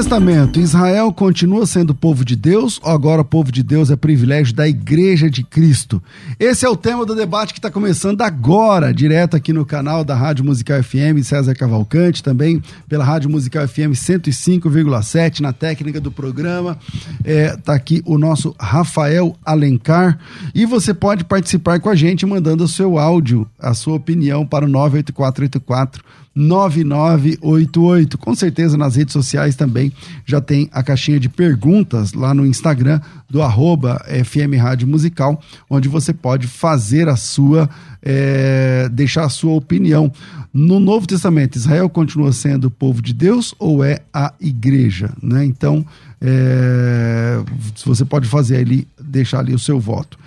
Testamento, Israel continua sendo povo de Deus ou agora povo de Deus é privilégio da Igreja de Cristo? Esse é o tema do debate que está começando agora, direto aqui no canal da Rádio Musical FM César Cavalcante, também pela Rádio Musical FM 105,7 na técnica do programa. Está é, aqui o nosso Rafael Alencar e você pode participar com a gente mandando o seu áudio, a sua opinião para o 98484 9988. Com certeza nas redes sociais também já tem a caixinha de perguntas lá no Instagram do arroba FM Rádio Musical, onde você pode fazer a sua, é, deixar a sua opinião. No Novo Testamento, Israel continua sendo o povo de Deus ou é a igreja? Né? Então, é, você pode fazer ali, deixar ali o seu voto.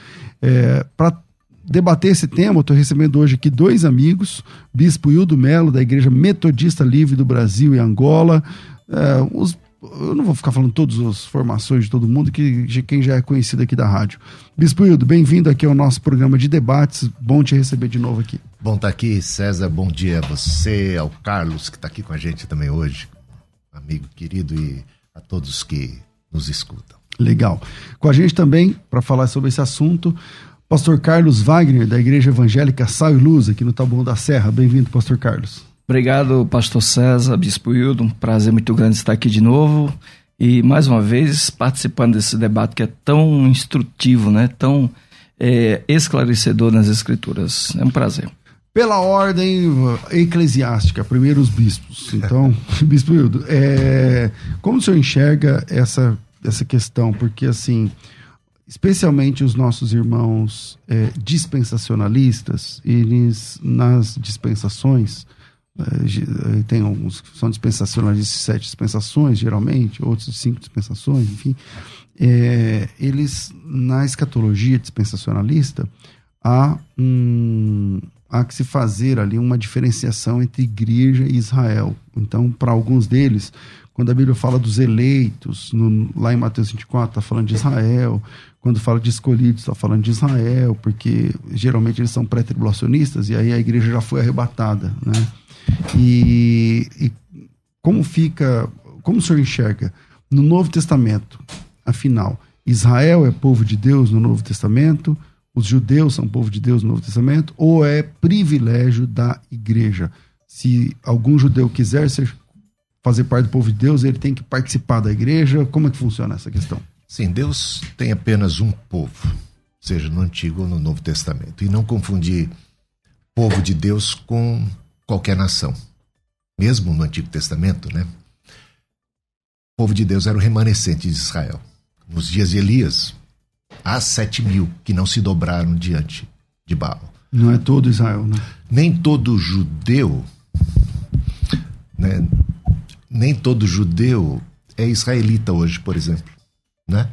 É, Para debater esse tema, estou recebendo hoje aqui dois amigos, Bispo Hildo Melo, da Igreja Metodista Livre do Brasil e Angola. É, os, eu não vou ficar falando todas as formações de todo mundo, que de quem já é conhecido aqui da rádio. Bispo Hildo, bem-vindo aqui ao nosso programa de debates. Bom te receber de novo aqui. Bom estar tá aqui, César. Bom dia a você, ao Carlos, que está aqui com a gente também hoje, amigo querido, e a todos que nos escutam. Legal. Com a gente também, para falar sobre esse assunto, Pastor Carlos Wagner, da Igreja Evangélica Sal e Luz, aqui no Taboão da Serra. Bem-vindo, Pastor Carlos. Obrigado, Pastor César, Bispo Hildo. Um prazer muito grande estar aqui de novo e, mais uma vez, participando desse debate que é tão instrutivo, né? tão é, esclarecedor nas Escrituras. É um prazer. Pela ordem eclesiástica, primeiro os bispos. Então, Bispo Hildo, é, como o senhor enxerga essa, essa questão? Porque, assim, especialmente os nossos irmãos é, dispensacionalistas, eles nas dispensações, é, tem alguns que são dispensacionalistas de sete dispensações, geralmente, outros de cinco dispensações, enfim, é, eles, na escatologia dispensacionalista, há, um, há que se fazer ali uma diferenciação entre igreja e Israel. Então, para alguns deles, quando a Bíblia fala dos eleitos, no, lá em Mateus 24, está falando de Israel. Quando fala de escolhidos, está falando de Israel, porque geralmente eles são pré-tribulacionistas e aí a igreja já foi arrebatada. Né? E, e como fica, como o senhor enxerga no Novo Testamento, afinal, Israel é povo de Deus no Novo Testamento, os judeus são povo de Deus no Novo Testamento, ou é privilégio da igreja? Se algum judeu quiser ser fazer parte do povo de Deus, ele tem que participar da igreja? Como é que funciona essa questão? Sim, Deus tem apenas um povo, seja no Antigo ou no Novo Testamento. E não confundir povo de Deus com qualquer nação. Mesmo no Antigo Testamento, né? O povo de Deus era o remanescente de Israel. Nos dias de Elias, há sete mil que não se dobraram diante de Baal. Não é todo Israel, né? Nem todo judeu, né? Nem todo judeu é israelita hoje, por exemplo, né?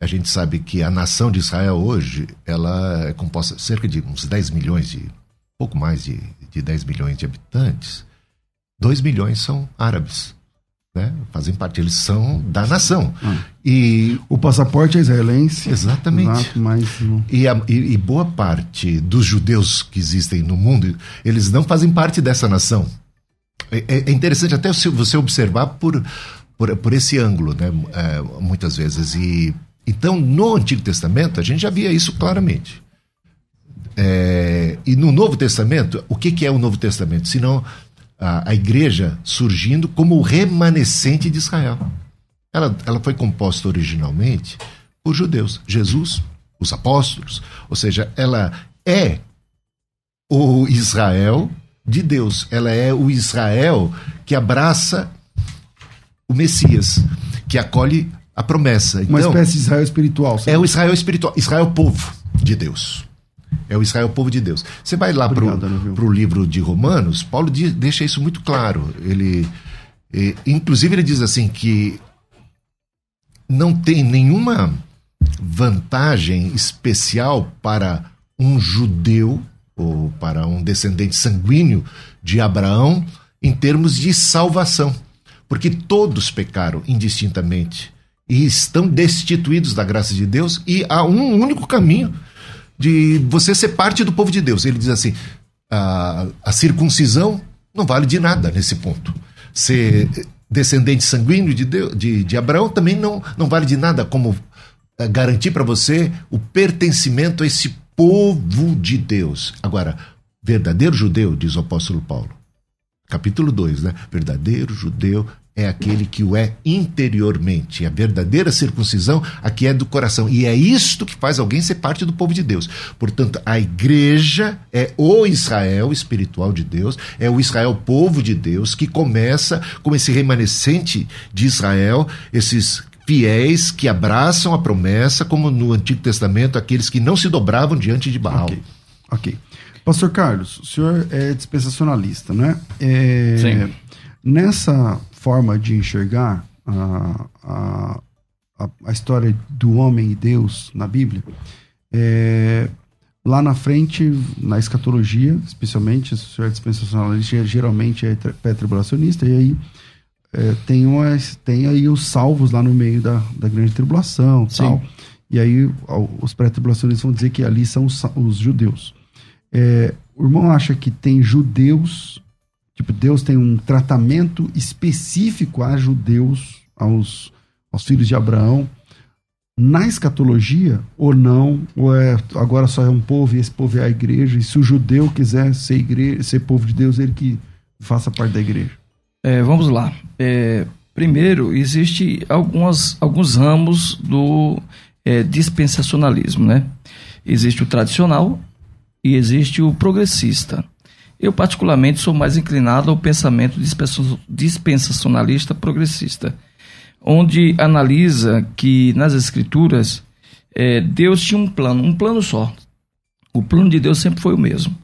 A gente sabe que a nação de Israel hoje, ela é composta cerca de uns 10 milhões de, pouco mais de, de 10 milhões de habitantes. 2 milhões são árabes, né? Fazem parte, eles são da nação. Ah. E o passaporte é israelense. Exatamente. Exato, mas e, a, e, e boa parte dos judeus que existem no mundo, eles não fazem parte dessa nação é, é, interessante até você observar por, por, por esse ângulo, né? É, muitas vezes. E, então, no Antigo Testamento, a gente já via isso claramente. É, e no Novo Testamento, o que, que é o Novo Testamento? Senão a, a igreja surgindo como o remanescente de Israel. Ela, ela foi composta originalmente por judeus. Jesus os apóstolos, ou seja, ela é o Israel de Deus, ela é o Israel que abraça o Messias, que acolhe a promessa. Uma então, espécie de Israel espiritual. É o Israel espiritual, Israel povo de Deus. É o Israel povo de Deus. Você vai lá para o livro de Romanos, Paulo diz, deixa isso muito claro. Ele, e, inclusive, ele diz assim que não tem nenhuma vantagem especial para um judeu ou para um descendente sanguíneo de Abraão em termos de salvação, porque todos pecaram indistintamente e estão destituídos da graça de Deus e há um único caminho de você ser parte do povo de Deus. Ele diz assim: a, a circuncisão não vale de nada nesse ponto. Ser descendente sanguíneo de, Deus, de, de Abraão também não, não vale de nada como eh, garantir para você o pertencimento a esse povo de Deus. Agora, verdadeiro judeu, diz o apóstolo Paulo, capítulo 2, né? Verdadeiro judeu é aquele que o é interiormente. A verdadeira circuncisão aqui é do coração. E é isto que faz alguém ser parte do povo de Deus. Portanto, a igreja é o Israel espiritual de Deus, é o Israel povo de Deus, que começa com esse remanescente de Israel, esses fiéis que abraçam a promessa, como no Antigo Testamento, aqueles que não se dobravam diante de Baal. Ok. okay. Pastor Carlos, o senhor é dispensacionalista, né? É, Sim. Nessa forma de enxergar a, a, a, história do homem e Deus na Bíblia, é, lá na frente, na escatologia, especialmente, se o senhor é dispensacionalista, geralmente é pré-tribulacionista, e aí é, tem, umas, tem aí os salvos lá no meio da, da grande tribulação tal. E aí os pré-tribulacionistas vão dizer que ali são os, os judeus. É, o irmão acha que tem judeus Tipo, Deus tem um tratamento específico a judeus, aos, aos filhos de Abraão, na escatologia, ou não, ou é agora só é um povo e esse povo é a igreja, e se o judeu quiser ser, igreja, ser povo de Deus, ele que faça parte da igreja. É, vamos lá. É, primeiro, existe algumas, alguns ramos do é, dispensacionalismo, né? Existe o tradicional e existe o progressista. Eu, particularmente, sou mais inclinado ao pensamento dispensacionalista progressista, onde analisa que nas Escrituras é, Deus tinha um plano, um plano só. O plano de Deus sempre foi o mesmo.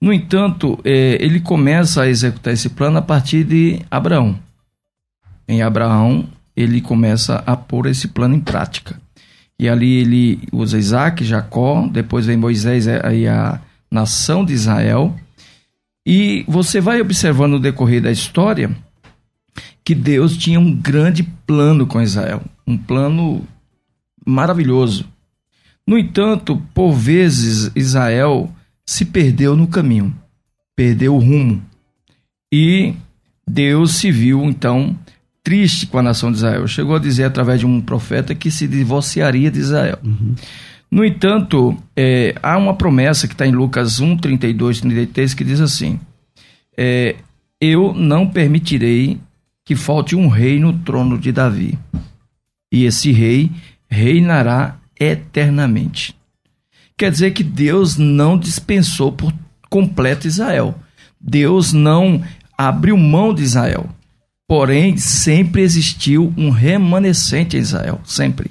No entanto, é, ele começa a executar esse plano a partir de Abraão. Em Abraão, ele começa a pôr esse plano em prática. E ali ele usa Isaac, Jacó, depois vem Moisés e a nação de Israel e você vai observando no decorrer da história que Deus tinha um grande plano com Israel, um plano maravilhoso. No entanto, por vezes Israel se perdeu no caminho, perdeu o rumo. E Deus se viu então triste com a nação de Israel. Chegou a dizer através de um profeta que se divorciaria de Israel. Uhum. No entanto, é, há uma promessa que está em Lucas 1, 32, 33, que diz assim: é, Eu não permitirei que falte um rei no trono de Davi, e esse rei reinará eternamente. Quer dizer que Deus não dispensou por completo Israel. Deus não abriu mão de Israel. Porém, sempre existiu um remanescente em Israel, sempre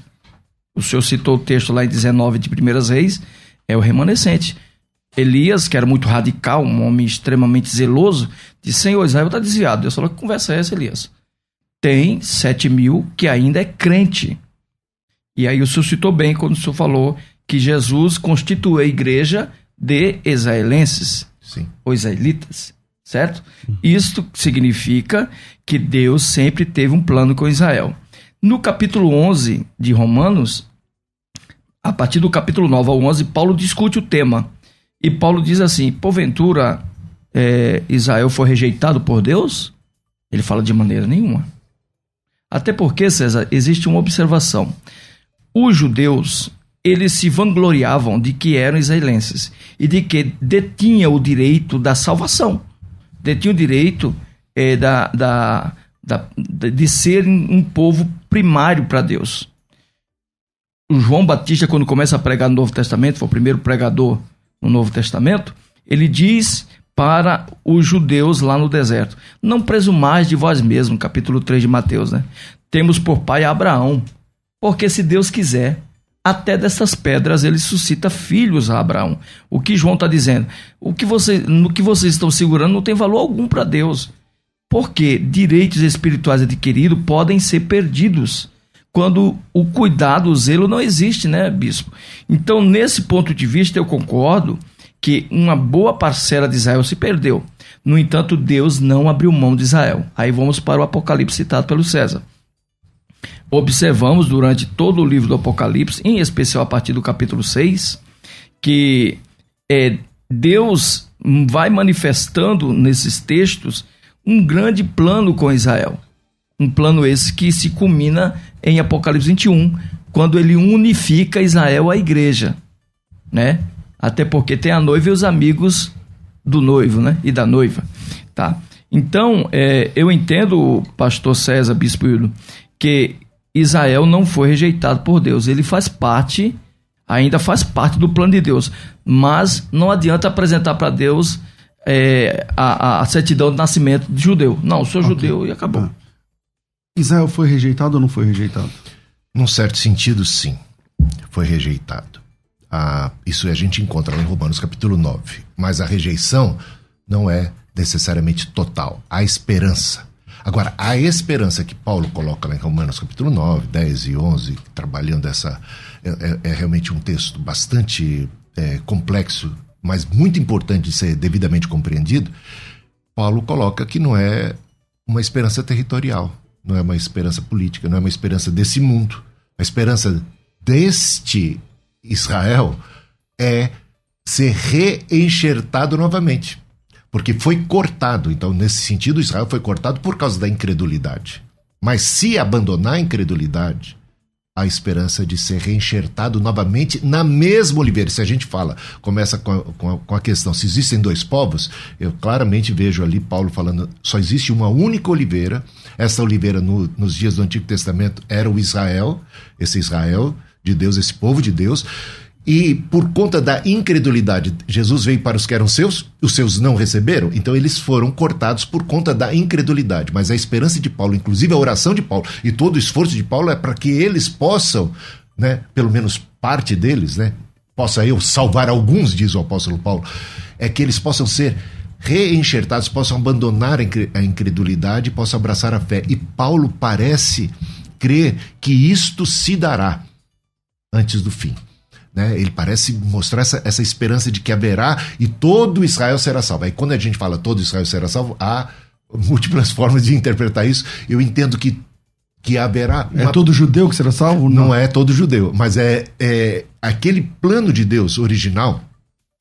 o senhor citou o texto lá em 19 de Primeiras Reis, é o remanescente. Elias, que era muito radical, um homem extremamente zeloso, disse: Senhor, Israel está desviado. Deus falou: Que conversa é essa, Elias? Tem sete mil que ainda é crente. E aí o senhor citou bem quando o senhor falou que Jesus constituiu a igreja de israelenses, Sim. ou israelitas, certo? Isto significa que Deus sempre teve um plano com Israel. No capítulo 11 de Romanos, a partir do capítulo 9 ao 11, Paulo discute o tema. E Paulo diz assim: porventura é, Israel foi rejeitado por Deus? Ele fala de maneira nenhuma. Até porque, César, existe uma observação. Os judeus, eles se vangloriavam de que eram israelenses e de que detinham o direito da salvação. Detinham o direito é, da, da, da, de ser um povo primário para Deus. o João Batista, quando começa a pregar no Novo Testamento, foi o primeiro pregador no Novo Testamento, ele diz para os judeus lá no deserto: Não presumais de vós mesmos, capítulo 3 de Mateus, né? Temos por pai Abraão, porque se Deus quiser, até dessas pedras ele suscita filhos a Abraão. O que João está dizendo? O que você, no que vocês estão segurando não tem valor algum para Deus. Porque direitos espirituais adquiridos podem ser perdidos quando o cuidado, o zelo não existe, né, bispo? Então, nesse ponto de vista, eu concordo que uma boa parcela de Israel se perdeu. No entanto, Deus não abriu mão de Israel. Aí vamos para o Apocalipse citado pelo César observamos durante todo o livro do Apocalipse, em especial a partir do capítulo 6, que é, Deus vai manifestando nesses textos um grande plano com Israel. Um plano esse que se culmina em Apocalipse 21, quando ele unifica Israel à igreja, né? Até porque tem a noiva e os amigos do noivo, né? E da noiva, tá? Então, é, eu entendo, pastor César Bispo Hildo, que Israel não foi rejeitado por Deus. Ele faz parte, ainda faz parte do plano de Deus. Mas não adianta apresentar para Deus é, a, a, certidão de nascimento de judeu. Não, sou okay. judeu e acabou. Ah. Israel foi rejeitado ou não foi rejeitado? Num certo sentido, sim. Foi rejeitado. Ah, isso a gente encontra lá em Romanos capítulo 9. Mas a rejeição não é necessariamente total. Há esperança. Agora, a esperança que Paulo coloca lá em Romanos capítulo 9, 10 e 11, trabalhando essa. É, é, é realmente um texto bastante é, complexo, mas muito importante de ser devidamente compreendido. Paulo coloca que não é uma esperança territorial, não é uma esperança política, não é uma esperança desse mundo. A esperança deste Israel é ser reenxertado novamente porque foi cortado. Então, nesse sentido, Israel foi cortado por causa da incredulidade. Mas se abandonar a incredulidade, a esperança de ser reenxertado novamente na mesma oliveira. Se a gente fala, começa com a, com a, com a questão, se existem dois povos, eu claramente vejo ali Paulo falando, só existe uma única oliveira. Essa oliveira, no, nos dias do Antigo Testamento, era o Israel, esse Israel de Deus, esse povo de Deus. E por conta da incredulidade, Jesus veio para os que eram seus, os seus não receberam, então eles foram cortados por conta da incredulidade. Mas a esperança de Paulo, inclusive a oração de Paulo e todo o esforço de Paulo é para que eles possam, né, pelo menos parte deles, né, possa eu salvar alguns, diz o apóstolo Paulo, é que eles possam ser reenxertados, possam abandonar a incredulidade, possam abraçar a fé. E Paulo parece crer que isto se dará antes do fim. Né? Ele parece mostrar essa, essa esperança de que haverá e todo Israel será salvo. Aí quando a gente fala todo Israel será salvo, há múltiplas formas de interpretar isso. Eu entendo que que haverá. É uma... É todo judeu que será salvo? Não, não é todo judeu, mas é, é aquele plano de Deus original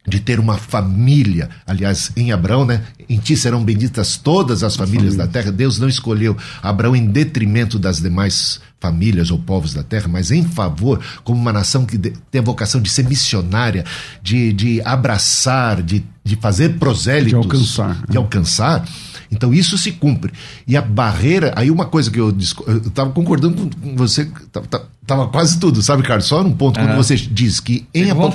de ter uma família. Aliás, em Abraão, né? Em ti serão benditas todas as famílias da terra. Deus não escolheu Abraão em detrimento das demais famílias ou povos da terra, mas em favor, como uma nação que tem a vocação de ser missionária, de, de abraçar, de, de fazer prosélitos. De alcançar. De alcançar. Então isso se cumpre. E a barreira, aí uma coisa que eu estava concordando com você, estava quase tudo, sabe, Carlos? Só num ponto, quando você diz que em, Apo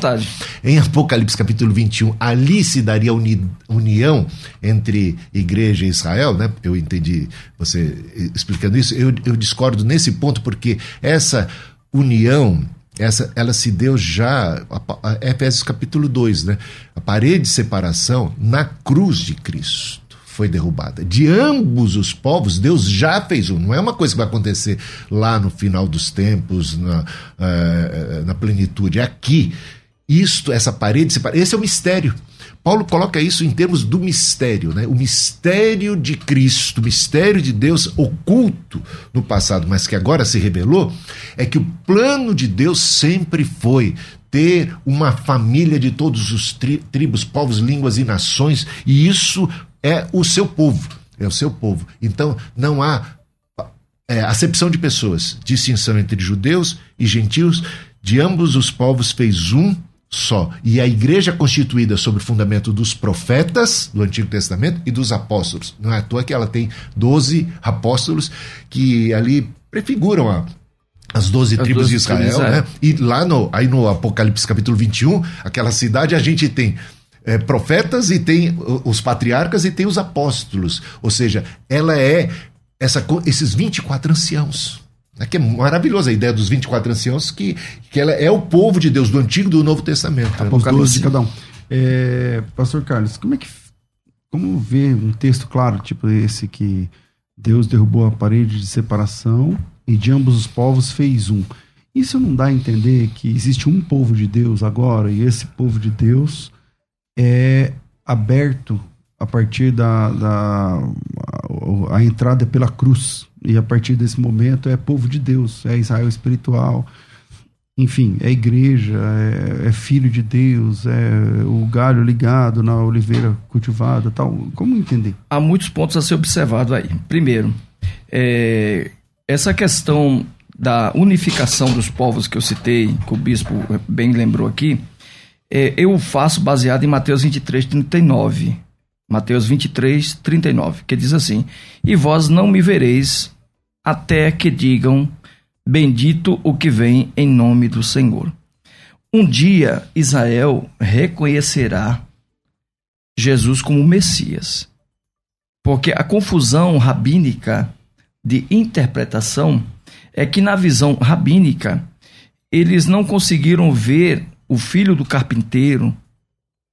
em Apocalipse capítulo 21, ali se daria uni união entre igreja e Israel, né? Eu entendi você explicando isso. Eu, eu discordo nesse ponto, porque essa união essa ela se deu já Efésios capítulo 2, né? A parede de separação na cruz de Cristo foi derrubada. De ambos os povos, Deus já fez um. Não é uma coisa que vai acontecer lá no final dos tempos, na, uh, na plenitude. É aqui. Isto, essa parede, esse é o mistério. Paulo coloca isso em termos do mistério, né? O mistério de Cristo, o mistério de Deus oculto no passado, mas que agora se revelou, é que o plano de Deus sempre foi ter uma família de todos os tri tribos, povos, línguas e nações, e isso é o seu povo. É o seu povo. Então, não há é, acepção de pessoas, distinção entre judeus e gentios, de ambos os povos fez um só. E a igreja é constituída sobre o fundamento dos profetas do Antigo Testamento e dos apóstolos. Não é à toa que ela tem 12 apóstolos que ali prefiguram a, as doze As tribos de 12 Israel, tribos de Israel. né? E lá no, aí no Apocalipse capítulo 21, aquela cidade, a gente tem é, profetas e tem os patriarcas e tem os apóstolos. Ou seja, ela é essa, esses 24 anciãos. né? Que é maravilhosa a ideia dos 24 anciãos, que, que ela é o povo de Deus do Antigo e do Novo Testamento. Os 12 Apocalipse. de cada um. É, Pastor Carlos, como é que. Como ver um texto claro, tipo esse que Deus derrubou a parede de separação e de ambos os povos fez um? Isso não dá a entender que existe um povo de Deus agora e esse povo de Deus é aberto a partir da, da a, entrada pela cruz e a partir desse momento é povo de Deus, é Israel espiritual, enfim, é igreja, é, é filho de Deus, é o galho ligado na oliveira cultivada, tal. Como entender? há muitos pontos a ser observado aí. Primeiro, é, essa questão da unificação dos povos que eu citei, que o bispo bem lembrou aqui, é, eu faço baseado em Mateus 23, 39. Mateus 23, 39, que diz assim: E vós não me vereis até que digam: Bendito o que vem em nome do Senhor. Um dia Israel reconhecerá Jesus como Messias. Porque a confusão rabínica de interpretação é que, na visão rabínica, eles não conseguiram ver o filho do carpinteiro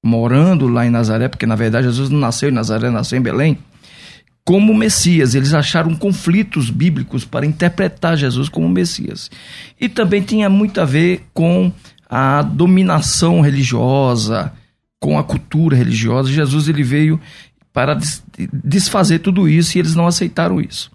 morando lá em Nazaré, porque na verdade Jesus não nasceu em Nazaré, nasceu em Belém, como Messias. Eles acharam conflitos bíblicos para interpretar Jesus como Messias. E também tinha muito a ver com a dominação religiosa, com a cultura religiosa. Jesus ele veio para des- desfazer tudo isso e eles não aceitaram isso.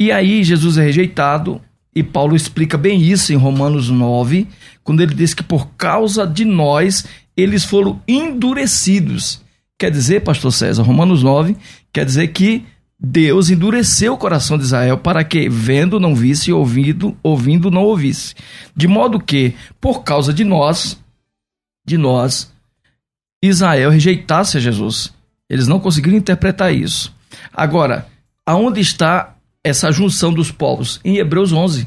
E aí Jesus é rejeitado e Paulo explica bem isso em Romanos 9, quando ele diz que por causa de nós eles foram endurecidos. Quer dizer, pastor César, Romanos 9, quer dizer que Deus endureceu o coração de Israel para que, vendo, não visse, e ouvindo, ouvindo, não ouvisse. De modo que, por causa de nós, de nós, Israel rejeitasse a Jesus. Eles não conseguiram interpretar isso. Agora, aonde está essa junção dos povos? Em Hebreus 11.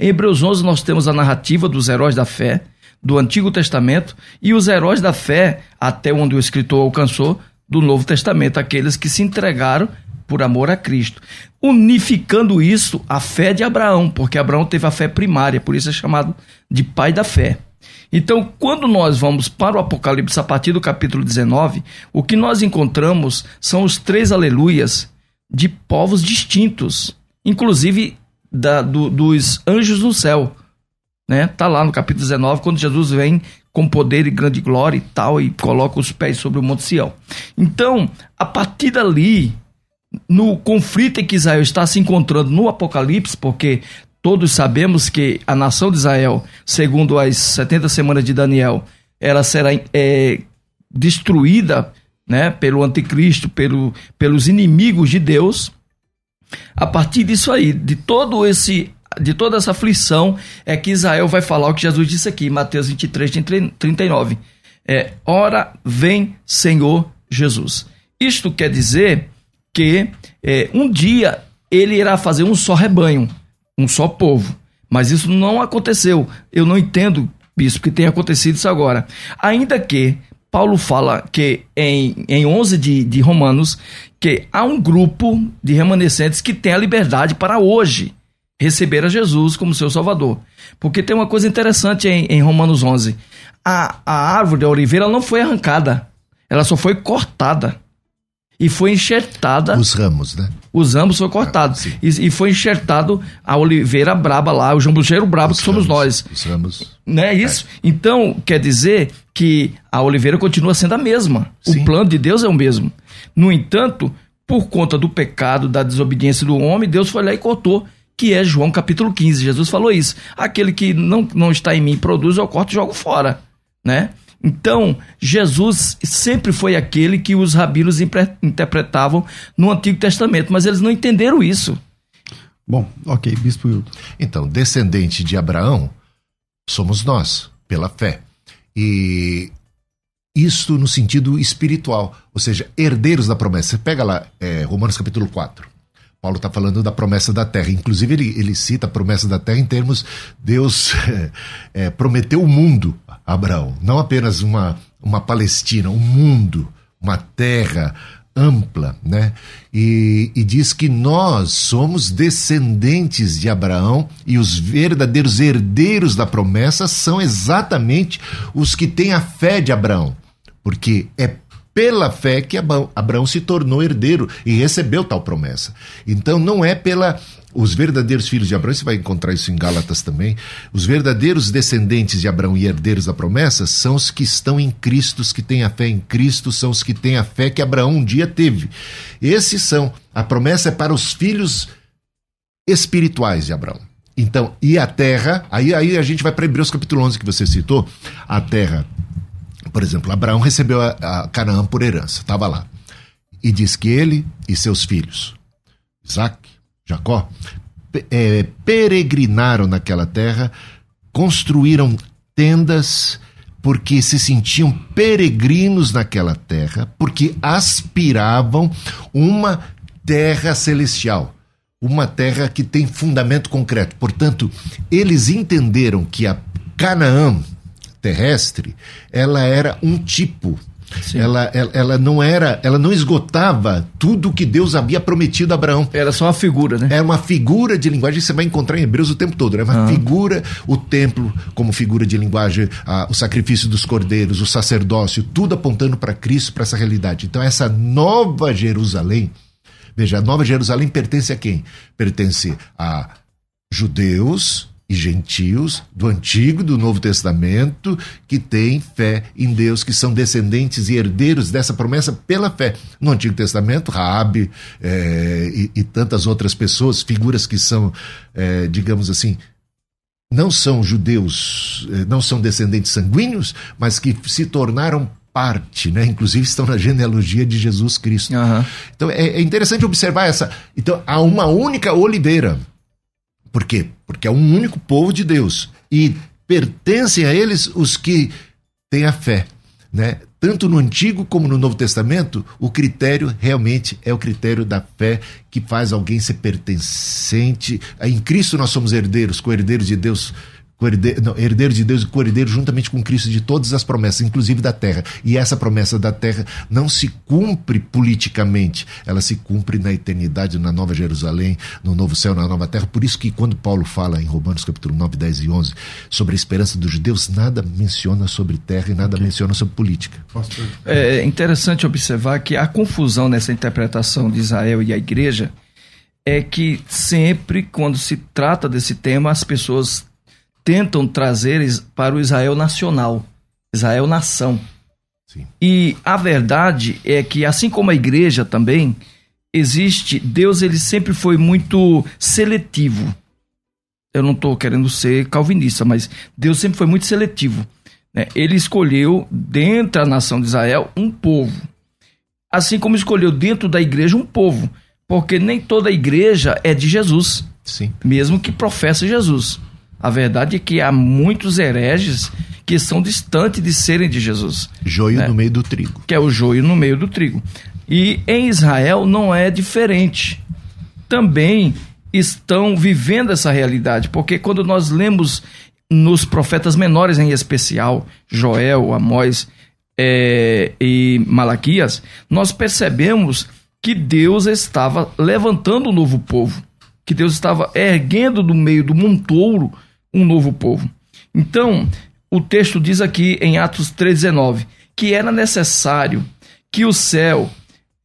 Em Hebreus 11 nós temos a narrativa dos heróis da fé do Antigo Testamento e os heróis da fé, até onde o escritor alcançou, do Novo Testamento, aqueles que se entregaram por amor a Cristo. Unificando isso a fé de Abraão, porque Abraão teve a fé primária, por isso é chamado de pai da fé. Então, quando nós vamos para o Apocalipse a partir do capítulo 19, o que nós encontramos são os três aleluias de povos distintos, inclusive da- do- dos anjos no céu. Né? Tá lá no capítulo 19, quando Jesus vem com poder e grande glória e tal, e coloca os pés sobre o Monte Sião. Então, a partir dali, no conflito em que Israel está se encontrando no Apocalipse, porque todos sabemos que a nação de Israel, segundo as 70 semanas de Daniel, ela será é, destruída né, pelo anticristo, pelo, pelos inimigos de Deus. A partir disso aí, de todo esse de toda essa aflição, é que Israel vai falar o que Jesus disse aqui, Mateus 23, 39. É, ora vem Senhor Jesus. Isto quer dizer que é, um dia ele irá fazer um só rebanho, um só povo. Mas isso não aconteceu. Eu não entendo, bispo, que tenha acontecido isso agora. Ainda que Paulo fala que em, em 11 de, de Romanos, que há um grupo de remanescentes que tem a liberdade para hoje receber a Jesus como seu Salvador. Porque tem uma coisa interessante em, em Romanos 11. A, a árvore da oliveira não foi arrancada, ela só foi cortada. E foi enxertada Os ramos, né? os ambos foi cortado. sim. e, e foi enxertado a oliveira braba lá, o jambujeiro brabo que somos ramos, nós. Os ramos. Não é isso? Então, quer dizer que a oliveira continua sendo a mesma. Sim. O plano de Deus é o mesmo. No entanto, por conta do pecado, da desobediência do homem, Deus foi lá e cortou, que é João capítulo 15. Jesus falou isso. Aquele que não, não está em mim produz, eu corto e jogo fora. Né? Então, Jesus sempre foi aquele que os rabinos impre- interpretavam no Antigo Testamento, mas eles não entenderam isso. Bom, ok, Bispo Hildo. Então, descendente de Abraão somos nós, pela fé. E isto no sentido espiritual, ou seja, herdeiros da promessa. Você pega lá é, Romanos capítulo 4. Paulo está falando da promessa da terra. Inclusive, ele, ele cita a promessa da terra em termos: Deus é, prometeu o mundo a Abraão, não apenas uma, uma Palestina, um mundo, uma terra ampla, né? E, e, diz que nós somos descendentes de Abraão e os verdadeiros herdeiros da promessa são exatamente os que têm a fé de Abraão, porque é pela fé que Abraão se tornou herdeiro e recebeu tal promessa. Então não é pela os verdadeiros filhos de Abraão, você vai encontrar isso em Gálatas também. Os verdadeiros descendentes de Abraão e herdeiros da promessa são os que estão em Cristo, os que têm a fé em Cristo, são os que têm a fé que Abraão um dia teve. Esses são, a promessa é para os filhos espirituais de Abraão. Então, e a terra, aí, aí a gente vai para Hebreus capítulo 11 que você citou, a terra, por exemplo, Abraão recebeu a, a Canaã por herança, estava lá. E diz que ele e seus filhos, Isaac, Jacó, é, peregrinaram naquela terra, construíram tendas, porque se sentiam peregrinos naquela terra, porque aspiravam uma terra celestial, uma terra que tem fundamento concreto. Portanto, eles entenderam que a Canaã terrestre, ela era um tipo ela, ela, ela, não era, ela não esgotava tudo que Deus havia prometido a Abraão. Era só uma figura, né? Era uma figura de linguagem que você vai encontrar em Hebreus o tempo todo. Era né? uma figura, o templo como figura de linguagem, o sacrifício dos cordeiros, o sacerdócio, tudo apontando para Cristo, para essa realidade. Então essa nova Jerusalém, veja, a nova Jerusalém pertence a quem? Pertence a judeus, e gentios do Antigo e do Novo Testamento que têm fé em Deus, que são descendentes e herdeiros dessa promessa pela fé. No Antigo Testamento, Raabe é, e, e, tantas outras pessoas, figuras que são, é, digamos assim, não são judeus, é, não são descendentes sanguíneos, mas que se tornaram parte, né? Inclusive estão na genealogia de Jesus Cristo. Uhum. Então é, é interessante observar essa. Então há uma única oliveira por quê? Porque é um único povo de Deus e pertencem a eles os que têm a fé, né? Tanto no Antigo como no Novo Testamento, o critério realmente é o critério da fé que faz alguém ser pertencente. Em Cristo nós somos herdeiros, co-herdeiros de Deus herdeiro, não, herdeiro de Deus e co-herdeiro juntamente com Cristo de todas as promessas, inclusive da terra. E essa promessa da terra não se cumpre politicamente, ela se cumpre na eternidade, na Nova Jerusalém, no novo céu, na nova terra. Por isso que quando Paulo fala em Romanos capítulo 9, 10 e 11 sobre a esperança dos judeus, nada menciona sobre terra e nada okay. menciona sobre política. É interessante observar que a confusão nessa interpretação de Israel e a igreja é que sempre quando se trata desse tema as pessoas tentam trazer para o Israel nacional, Israel nação. Sim. E a verdade é que, assim como a igreja também, existe, Deus ele sempre foi muito seletivo. Eu não estou querendo ser calvinista, mas Deus sempre foi muito seletivo. Né? Ele escolheu, dentro da nação de Israel, um povo. Assim como escolheu dentro da igreja um povo. Porque nem toda igreja é de Jesus. Sim. Mesmo que professe Jesus. A verdade é que há muitos hereges que são distantes de serem de Jesus. Joio né? no meio do trigo. Que é o joio no meio do trigo. E em Israel não é diferente. Também estão vivendo essa realidade, porque quando nós lemos nos profetas menores em especial, Joel, Amós é, e Malaquias, nós percebemos que Deus estava levantando um novo povo, que Deus estava erguendo do meio do montouro um novo povo. Então, o texto diz aqui em Atos 3,19 que era necessário que o céu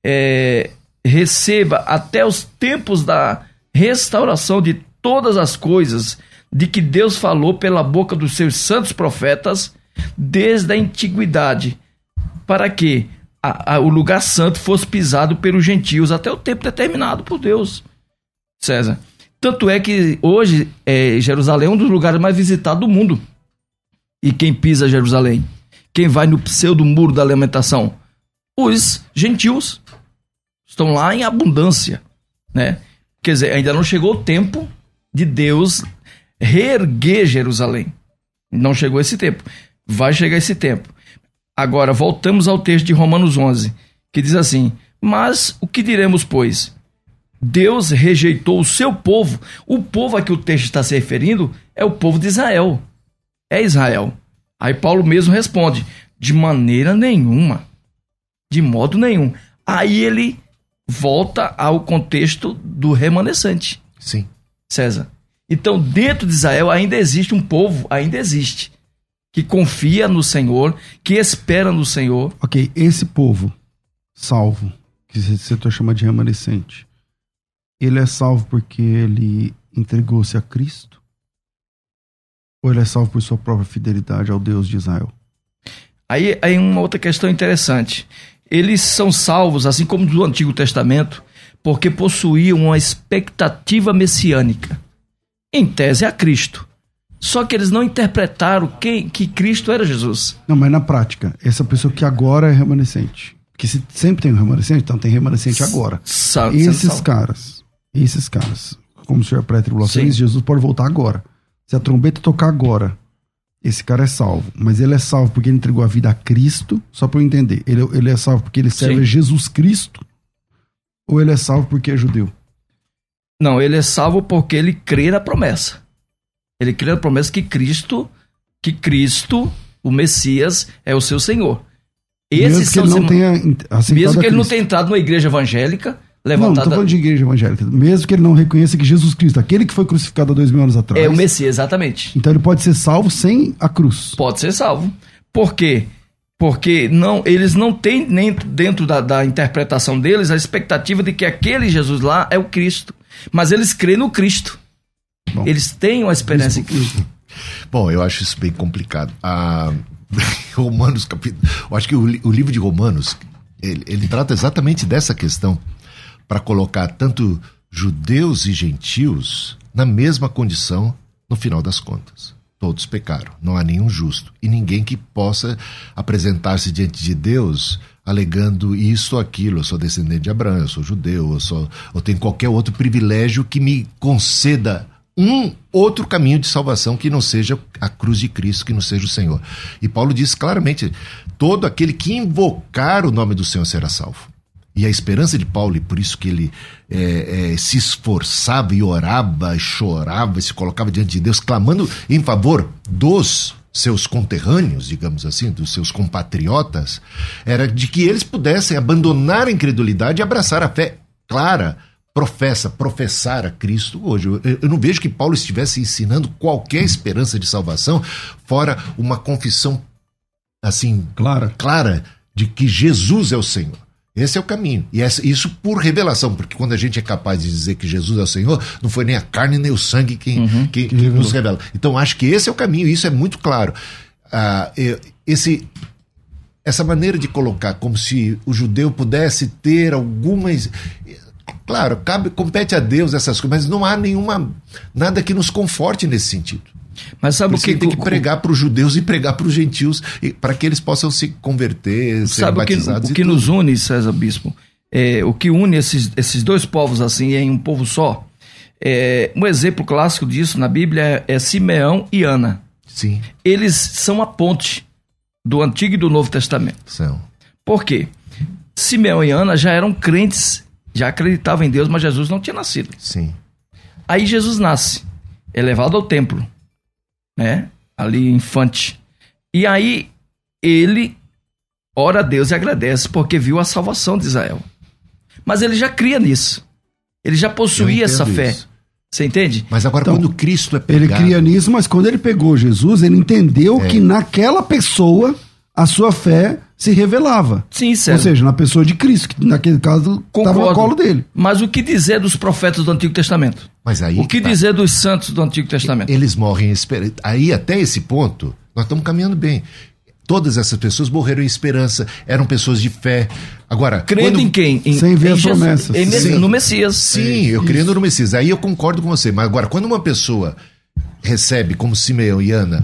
é, receba até os tempos da restauração de todas as coisas de que Deus falou pela boca dos seus santos profetas desde a antiguidade, para que a, a, o lugar santo fosse pisado pelos gentios até o tempo determinado por Deus. César. Tanto é que hoje é, Jerusalém é um dos lugares mais visitados do mundo. E quem pisa Jerusalém? Quem vai no pseudo muro da lamentação? Os gentios. Estão lá em abundância, né? Quer dizer, ainda não chegou o tempo de Deus reerguer Jerusalém. Não chegou esse tempo. Vai chegar esse tempo. Agora, voltamos ao texto de Romanos 11, que diz assim: Mas o que diremos, pois? Deus rejeitou o seu povo. O povo a que o texto está se referindo é o povo de Israel. É Israel. Aí Paulo mesmo responde: de maneira nenhuma. De modo nenhum. Aí ele volta ao contexto do remanescente. Sim. César. Então, dentro de Israel ainda existe um povo, ainda existe, que confia no Senhor, que espera no Senhor. Ok, esse povo salvo, que você está chamando de remanescente, ele é salvo porque ele entregou-se a Cristo? Ou ele é salvo por sua própria fidelidade ao Deus de Israel? Aí, aí uma outra questão interessante. Eles são salvos, assim como do Antigo Testamento, porque possuíam uma expectativa messiânica. Em tese, a Cristo. Só que eles não interpretaram quem, que Cristo era Jesus. Não, mas na prática, essa pessoa que agora é remanescente. Porque se sempre tem um remanescente, então tem remanescente agora. Sa esses caras, esses caras, como o senhor é pré-tribulação, Sim. Jesus pode voltar agora. Se a trombeta tocar agora, esse cara é salvo. Mas ele é salvo porque ele entregou a vida a Cristo, só para eu entender. Ele, ele é salvo porque ele serve Sim. a Jesus Cristo? Ou ele é salvo porque é judeu? Não, ele é salvo porque ele crê na promessa. Ele crê na promessa que Cristo, que Cristo, o Messias, é o seu Senhor. Mesmo que são ele não tenha aceitado mesmo que ele não tenha entrado numa igreja evangélica, Não, não tô levantada. falando de igreja evangélica. Mesmo que ele não reconheça que Jesus Cristo, aquele que foi crucificado há dois mil anos atrás, é o Messias, exatamente. então ele pode ser salvo sem a cruz. Pode ser salvo. Por quê? Porque não, eles não têm nem dentro da, da interpretação deles a expectativa de que aquele Jesus lá é o Cristo. Mas eles creem no Cristo. Bom. eles têm uma esperança em Cristo. Bom, eu acho isso bem complicado. Ah, Romanos, capítulo. Eu acho que o, o livro de Romanos ele, ele trata exatamente dessa questão para colocar tanto judeus e gentios na mesma condição no final das contas. Todos pecaram, não há nenhum justo e ninguém que possa apresentar-se diante de Deus alegando isso ou aquilo. Eu sou descendente de Abraão, eu sou judeu, eu, sou, eu tenho qualquer outro privilégio que me conceda um outro caminho de salvação que não seja a cruz de Cristo, que não seja o Senhor. E Paulo diz claramente: todo aquele que invocar o nome do Senhor será salvo. E a esperança de Paulo, e por isso que ele é, é, se esforçava e orava, e chorava, e se colocava diante de Deus, clamando em favor dos seus conterrâneos, digamos assim, dos seus compatriotas, era de que eles pudessem abandonar a incredulidade e abraçar a fé clara, professa, professar a Cristo hoje. Eu, eu não vejo que Paulo estivesse ensinando qualquer esperança de salvação, fora uma confissão assim Clara. clara de que Jesus é o Senhor. Esse é o caminho. E isso por revelação, porque quando a gente é capaz de dizer que Jesus é o Senhor, não foi nem a carne nem o sangue quem, quem- quem nos revela. Então acho que esse é o caminho, isso é muito claro. Ah, esse, essa maneira de colocar como se o judeu pudesse ter algumas. Claro, cabe, compete a Deus essas coisas, mas não há nenhuma. nada que nos conforte nesse sentido. Mas sabe Por o que, que tem que pregar para os judeus e pregar para os gentios, para que eles possam se converter, ser sabe o que, batizados o que nos une, César Bispo? É, o que une esses, esses dois povos assim em um povo só? É, um exemplo clássico disso na Bíblia é, é Simeão e Ana. Sim, Eles são a ponte do Antigo e do Novo Testamento. são. Por quê? Simeão e Ana já eram crentes, já acreditavam em Deus, mas Jesus não tinha nascido. Sim. Aí Jesus nasce, é levado ao templo, né? Ali infante. E aí ele ora a Deus e agradece porque viu a salvação de Israel. Mas ele já cria nisso. Ele já possuía essa fé. isso. Você entende? Mas agora, Então, quando Cristo é Ele pregado, cria nisso, mas quando ele pegou Jesus, ele entendeu É. que naquela pessoa a sua fé se revelava. Sim, Ou César. seja, na pessoa de Cristo, que naquele caso estava no colo dele. Mas o que dizer dos profetas do Antigo Testamento? Mas aí o que tá. dizer dos santos do Antigo Testamento? eles morrem em esperança. Aí, até esse ponto, nós estamos caminhando bem. Todas essas pessoas morreram em esperança, eram pessoas de fé. Agora, Crendo quando- em quem? Em, Sem ver em as Jesus- promessas. em Sim. no Messias. Sim, eu crendo no Messias. Aí eu concordo com você. Mas agora, quando uma pessoa recebe, como Simeão e Ana,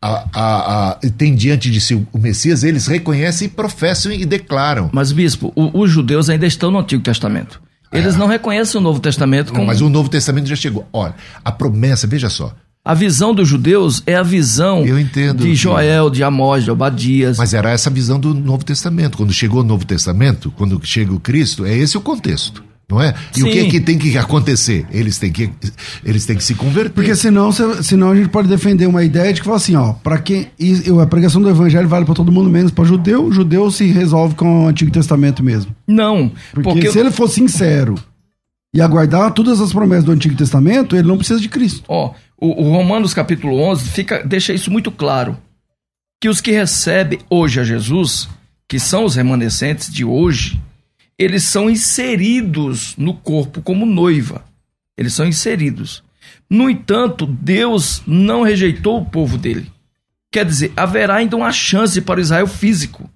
a, a, a- tem diante de si o Messias, eles reconhecem, professam e declaram. Mas, bispo, o- os judeus ainda estão no Antigo Testamento. Eles não reconhecem o Novo Testamento como. Mas o Novo Testamento já chegou. Olha, a promessa, veja só. A visão dos judeus é a visão Eu entendo, de. Joel, de Amós, de Obadias. Mas era essa visão do Novo Testamento. Quando chegou o Novo Testamento, quando chega o Cristo, é esse o contexto. Não é? E Sim. o que, é que tem que acontecer? Eles têm que, eles têm que se converter. Porque senão, se- senão a gente pode defender uma ideia de que fala assim, ó, para quem a pregação do evangelho vale para todo mundo menos para judeu, o judeu se resolve com o Antigo Testamento mesmo. Não, Porque, porque, se ele for sincero e aguardar todas as promessas do Antigo Testamento, ele não precisa de Cristo. ó, o, o Romanos capítulo 11 fica, deixa isso muito claro. Que os que recebem hoje a Jesus, que são os remanescentes de hoje, eles são inseridos no corpo como noiva. Eles são inseridos. No entanto, Deus não rejeitou o povo dele. Quer dizer, haverá ainda uma chance para o Israel físico.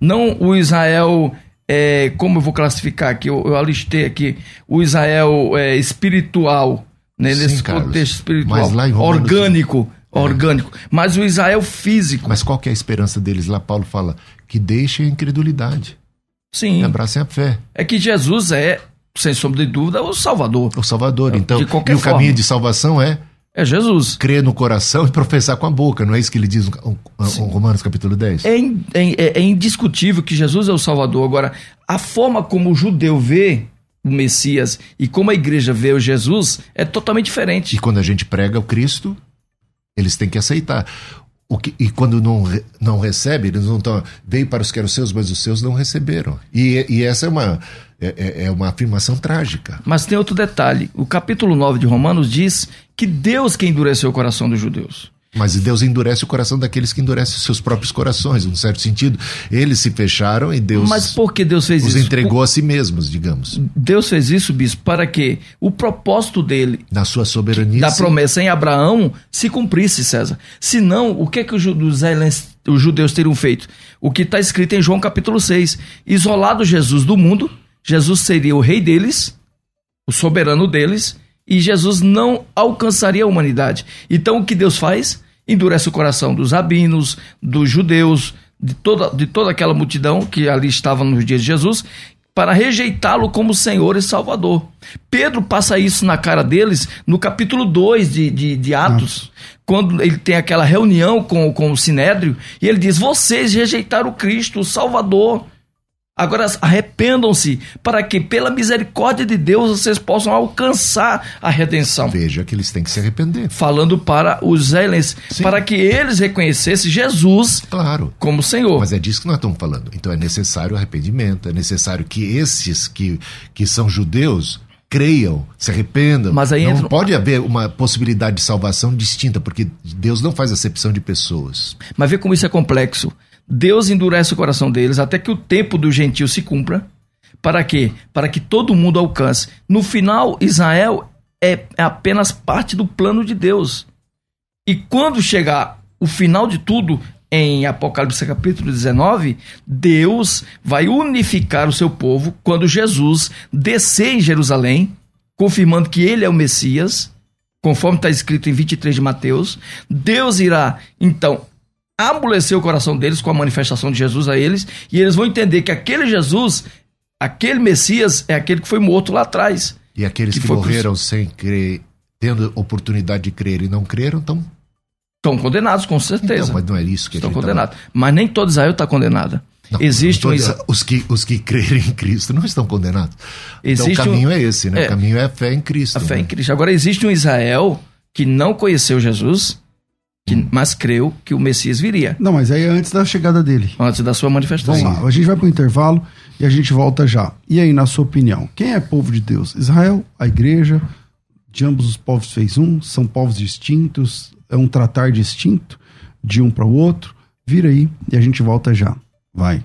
Não o Israel, é, como eu vou classificar aqui, eu, eu alistei aqui, o Israel é, espiritual, né, Sim, nesse Carlos. contexto espiritual, Romanos- orgânico, orgânico, mas o Israel físico, Mas qual que é a esperança deles? Lá Paulo fala que deixem a incredulidade, sim, que abracem a fé. é que Jesus é, sem sombra de dúvida, o Salvador, O Salvador. Então, De qualquer e o forma. caminho de salvação é é Jesus. crer no coração e professar com a boca. Não é isso que ele diz no Romanos capítulo 10? É, in- é- é indiscutível que Jesus é o Salvador. Agora, a forma como o judeu vê o Messias e como a igreja vê o Jesus é totalmente diferente. E quando a gente prega o Cristo, eles têm que aceitar. O que, e quando não, não recebe, eles não estão. Veio para os que eram seus, mas os seus não receberam. E, e essa é uma, é, é- é uma afirmação trágica. Mas tem outro detalhe. O capítulo 9 de Romanos diz que Deus que endureceu o coração dos judeus. Mas Deus endurece o coração daqueles que endurecem os seus próprios corações, num certo sentido. Eles se fecharam e Deus Mas por que Deus fez os isso? entregou a si mesmos, digamos. Deus fez isso, bispo, para que o propósito dele Na sua soberania. da sim. promessa em Abraão se cumprisse, César. Senão, o que é que os, os israelenses- os judeus teriam feito? O que está escrito em João capítulo 6. Isolado Jesus do mundo, Jesus seria o rei deles, o soberano deles, e Jesus não alcançaria a humanidade. Então, o que Deus faz? Endurece o coração dos rabinos, dos judeus, de toda, de toda aquela multidão que ali estava nos dias de Jesus, para rejeitá-lo como Senhor e Salvador. Pedro passa isso na cara deles no capítulo 2 de, de, de Atos, quando ele tem aquela reunião com, com o Sinédrio, e ele diz: Vocês rejeitaram Cristo, o Salvador. Agora arrependam-se, para que, pela misericórdia de Deus, vocês possam alcançar a redenção. Veja que eles têm que se arrepender. Falando para os Sim. para que eles reconhecessem Jesus Claro. como Senhor. Mas é disso que nós estamos falando. Então é necessário arrependimento, é necessário que esses que, que são judeus creiam, se arrependam. Mas aí não entra- pode haver uma possibilidade de salvação distinta, porque Deus não faz acepção de pessoas. Mas vê como isso é complexo. Deus endurece o coração deles até que o tempo do gentio se cumpra. Para quê? Para que todo mundo alcance. No final, Israel é apenas parte do plano de Deus. E quando chegar o final de tudo, em Apocalipse capítulo 19, Deus vai unificar o seu povo quando Jesus descer em Jerusalém, confirmando que ele é o Messias, conforme está escrito em 23 de Mateus. Deus irá, então, amolecer o coração deles com a manifestação de Jesus a eles, e eles vão entender que aquele Jesus, aquele Messias, é aquele que foi morto lá atrás. E aqueles Que que, morreram sem crer, tendo oportunidade de crer e não creram, estão. Estão condenados, com certeza. Então, mas não é isso que Estão tá- condenados. Mas nem todo Israel está condenado. Não, Existe um os, que, os que crerem em Cristo não estão condenados. Existe então o caminho um- é esse, né? é. O caminho é a fé em Cristo. A fé né? em Cristo. Agora, existe um Israel que não conheceu Jesus, que, Hum. mas creu que o Messias viria Não, mas aí é antes da chegada dele. antes da sua manifestação. Vamos lá, a gente vai para o intervalo e a gente volta já. E aí, na sua opinião, quem é povo de Deus? Israel, a igreja, de ambos os povos fez um? São povos distintos? É um tratar distinto de um para o outro? Vira aí e a gente volta já. Vai.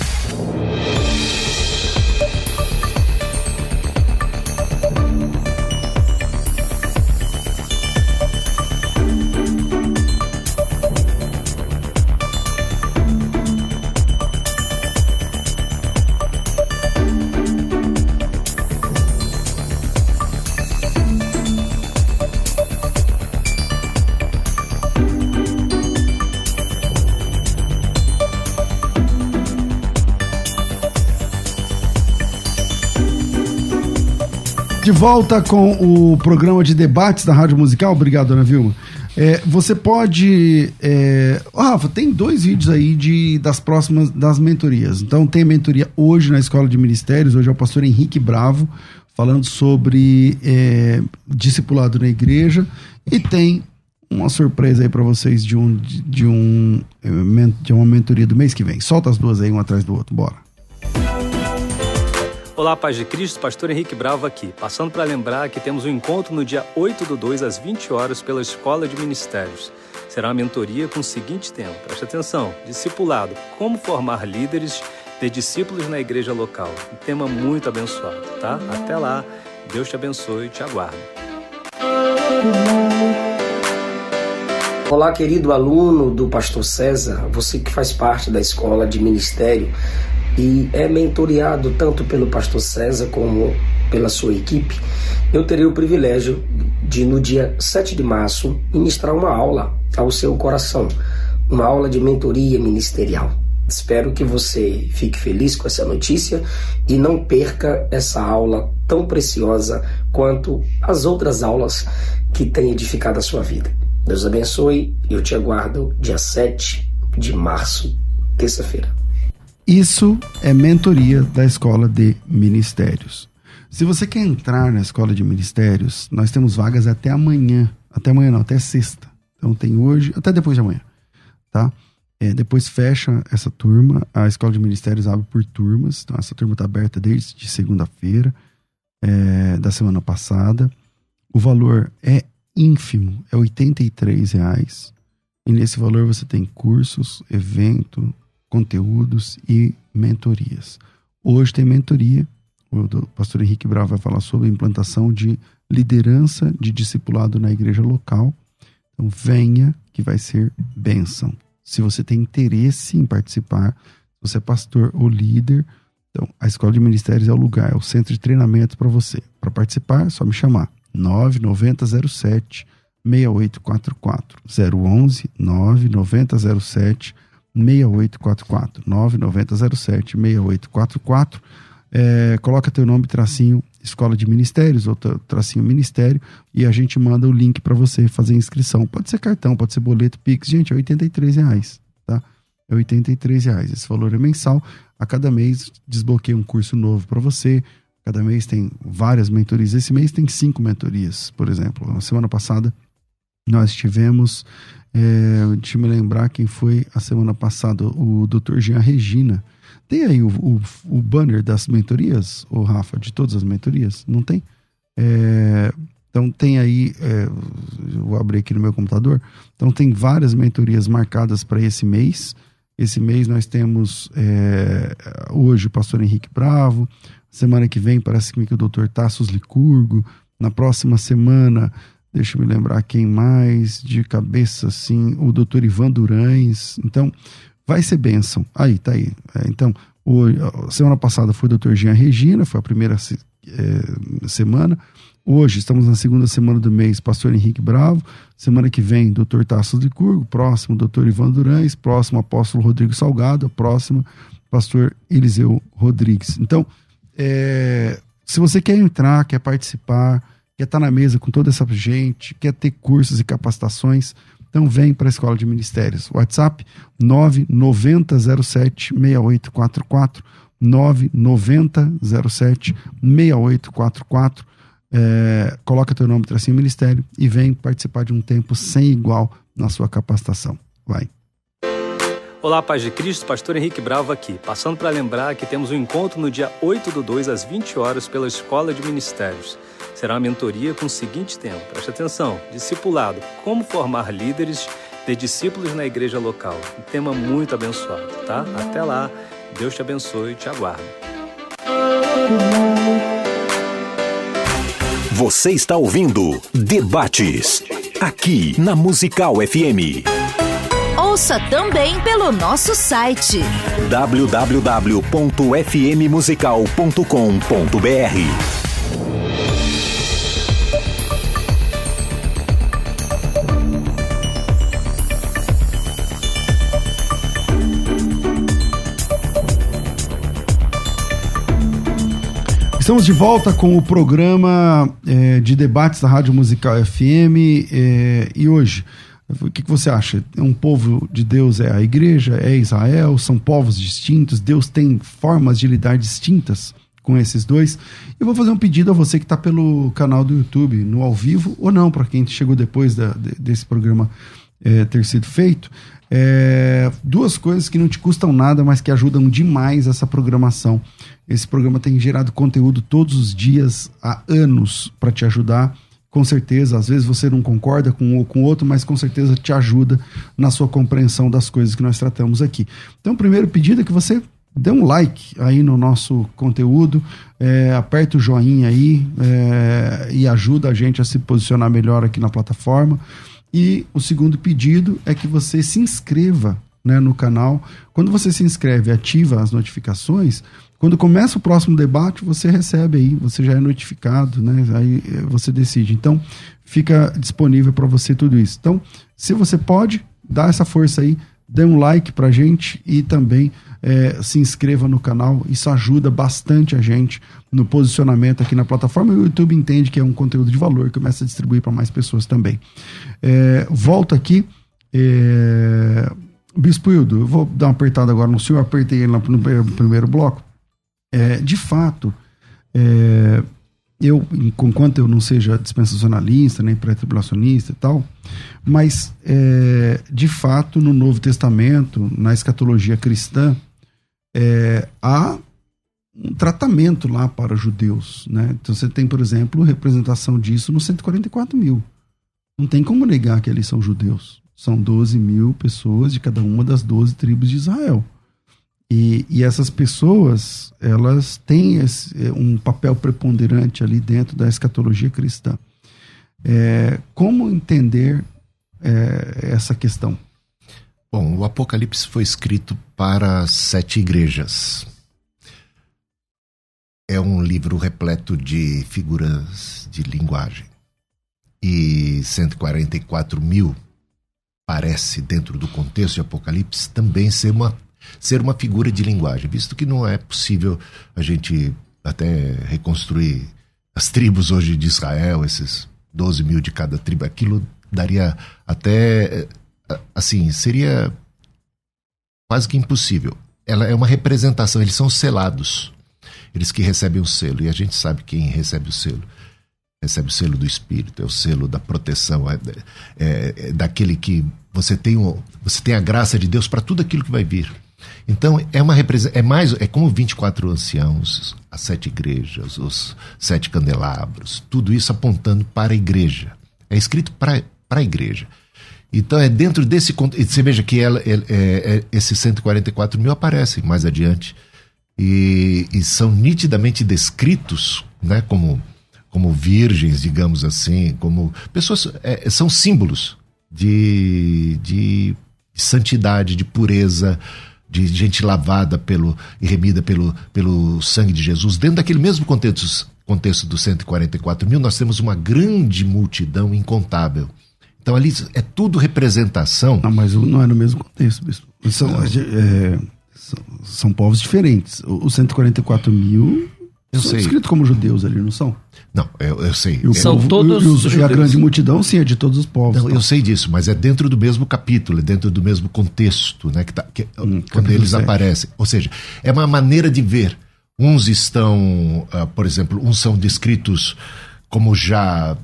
volta com o programa de debates da Rádio Musical. Obrigado, Ana Vilma. É, você pode. É... Oh, Rafa, tem dois vídeos aí de, das próximas das mentorias. Então, tem a mentoria hoje na Escola de Ministérios. Hoje é o pastor Henrique Bravo falando sobre é, discipulado na igreja. E tem uma surpresa aí para vocês de, um, de, um, de uma mentoria do mês que vem. Solta as duas aí, um atrás do outro. Bora. Olá, paz de Cristo, pastor Henrique Bravo aqui, passando para lembrar que temos um encontro no dia 8 do 2 às 20 horas pela Escola de Ministérios. Será uma mentoria com o seguinte tema, preste atenção, discipulado, como formar líderes de discípulos na igreja local. Um tema muito abençoado, tá? Até lá, Deus te abençoe e te aguardo. Olá, querido aluno do Pastor César, você que faz parte da Escola de Ministério, e é mentoreado tanto pelo pastor César como pela sua equipe, eu terei o privilégio de, no dia 7 de março, ministrar uma aula ao seu coração, uma aula de mentoria ministerial. Espero que você fique feliz com essa notícia e não perca essa aula tão preciosa quanto as outras aulas que têm edificado a sua vida. Deus abençoe e eu te aguardo dia 7 de março, terça-feira. Isso é mentoria da Escola de Ministérios. Se você quer entrar na Escola de Ministérios, nós temos vagas até amanhã. Até amanhã não, até sexta. Então tem hoje, até depois de amanhã, tá? É, depois fecha essa turma, a Escola de Ministérios abre por turmas. Então essa turma está aberta desde segunda-feira é, da semana passada. O valor é ínfimo, é R$ reais. E nesse valor você tem cursos, evento, conteúdos e mentorias. Hoje tem mentoria, o pastor Henrique Bravo vai falar sobre a implantação de liderança de discipulado na igreja local. Então venha que vai ser bênção. Se você tem interesse em participar, você é pastor ou líder, então a Escola de Ministérios é o lugar, é o centro de treinamento para você. Para participar, é só me chamar. 99007 6844 011 99007 6844 9907 6844 é, coloca teu nome, tracinho Escola de Ministérios ou tracinho Ministério e a gente manda o link para você fazer inscrição. Pode ser cartão, pode ser boleto, Pix. Gente, é 83 reais, tá? É 83 reais. Esse valor é mensal. A cada mês desbloqueia um curso novo para você. Cada mês tem várias mentorias. Esse mês tem cinco mentorias, por exemplo. Na semana passada nós tivemos é, deixa eu me lembrar quem foi a semana passada, o Dr. Jean Regina. Tem aí o, o, o banner das mentorias, o Rafa, de todas as mentorias? Não tem? É, então tem aí, é, vou abrir aqui no meu computador. Então tem várias mentorias marcadas para esse mês. Esse mês nós temos é, hoje o pastor Henrique Bravo. Semana que vem parece que o doutor Tassos Licurgo. Na próxima semana Deixa eu me lembrar quem mais, de cabeça assim, o doutor Ivan Durães. Então, vai ser bênção. Aí, tá aí. É, então, o, semana passada foi o doutor Jean Regina, foi a primeira é, semana. Hoje, estamos na segunda semana do mês, pastor Henrique Bravo. Semana que vem, doutor Tassos de Curgo. Próximo, doutor Ivan Durães. Próximo, apóstolo Rodrigo Salgado. Próximo, pastor Eliseu Rodrigues. Então, é, se você quer entrar, quer participar, quer estar na mesa com toda essa gente, quer ter cursos e capacitações, então vem para a Escola de Ministérios. WhatsApp 99007 6844 99007 6844 é, coloca teu nome, tracinho Ministério e vem participar de um tempo sem igual na sua capacitação. Vai. Olá, Paz de Cristo, Pastor Henrique Bravo aqui, passando para lembrar que temos um encontro no dia 8 do 2 às 20 horas pela Escola de Ministérios. Será uma mentoria com o seguinte tema, preste atenção, discipulado, como formar líderes de discípulos na igreja local. Um tema muito abençoado, tá? Até lá, Deus te abençoe e te aguardo. Você está ouvindo Debates, aqui na Musical FM. Ouça também pelo nosso site www.fmmusical.com.br. Estamos de volta com o programa é, de debates da Rádio Musical FM é, e hoje, o que, que, você acha? É um povo de Deus é a igreja, é Israel, são povos distintos, Deus tem formas de lidar distintas com esses dois. Eu vou fazer um pedido a você que está pelo canal do YouTube, no ao vivo, ou não, para quem chegou depois da, desse programa é, ter sido feito. É, duas coisas que não te custam nada, mas que ajudam demais essa programação. Esse programa tem gerado conteúdo todos os dias há anos para te ajudar. Com certeza, às vezes você não concorda com um ou com outro, mas com certeza te ajuda na sua compreensão das coisas que nós tratamos aqui. Então, o primeiro pedido é que você dê um like aí no nosso conteúdo, é, aperta o joinha aí é, e ajuda a gente a se posicionar melhor aqui na plataforma. E o segundo pedido é que você se inscreva né, no canal. Quando você se inscreve ativa as notificações, quando começa o próximo debate, você recebe aí, você já é notificado, né? Aí eh, você decide. Então, fica disponível para você tudo isso. Então, se você pode, dá essa força aí, dê um like pra gente e também é, se inscreva no canal. Isso ajuda bastante a gente no posicionamento aqui na plataforma. E o YouTube entende que é um conteúdo de valor e começa a distribuir para mais pessoas também. É, volto aqui. É... Bispo Hildo, eu vou dar uma apertada agora no senhor, apertei ele no primeiro bloco. É, de fato, é, eu, enquanto eu não seja dispensacionalista, nem pré-tribulacionista e tal, mas é, de fato no Novo Testamento, na escatologia cristã, é, há um tratamento lá para judeus. Né? Então você tem, por exemplo, representação disso no 144 mil. Não tem como negar que eles são judeus. São 12 mil pessoas de cada uma das 12 tribos de Israel. E, e essas pessoas, elas têm esse, é, um papel preponderante ali dentro da escatologia cristã. É, como entender é, essa questão? Bom, o Apocalipse foi escrito para sete igrejas. É um livro repleto de figuras de linguagem e 144 mil parece, dentro do contexto de Apocalipse, também ser uma, ser uma figura de linguagem, visto que não é possível a gente até reconstruir as tribos hoje de Israel, esses 12 mil de cada tribo, aquilo daria até. Assim, seria quase que impossível. Ela é uma representação, eles são selados. Eles que recebem o selo, e a gente sabe quem recebe o selo recebe o selo do Espírito, é o selo da proteção, é, é, é daquele que você tem, o, você tem a graça de Deus para tudo aquilo que vai vir. Então é uma é mais é como 24 anciãos, as sete igrejas, os sete candelabros, tudo isso apontando para a igreja. É escrito para a igreja. Então é dentro desse você veja que ela, é, é, esses 144 mil aparecem mais adiante e, e são nitidamente descritos, né, como como virgens, digamos assim, como pessoas é, são símbolos de, de santidade, de pureza, de gente lavada pelo e remida pelo, pelo sangue de Jesus. Dentro daquele mesmo contexto, contexto dos 144 mil, nós temos uma grande multidão incontável. Então ali é tudo representação. Não, mas não é no mesmo contexto, bispo. São, é, são, são povos diferentes. Os 144 mil Eu são sei. descritos como judeus ali, não são? Não, eu, eu sei. E o São povo- todos e, os- e a grande multidão, sim, é de todos os povos. Não, tá? eu sei disso, mas é dentro do mesmo capítulo, é dentro do mesmo contexto, né? Que tá, que- quando capítulo eles sete. aparecem. Ou seja, é uma maneira de ver. Uns estão, ah, por exemplo, uns são descritos como já ah,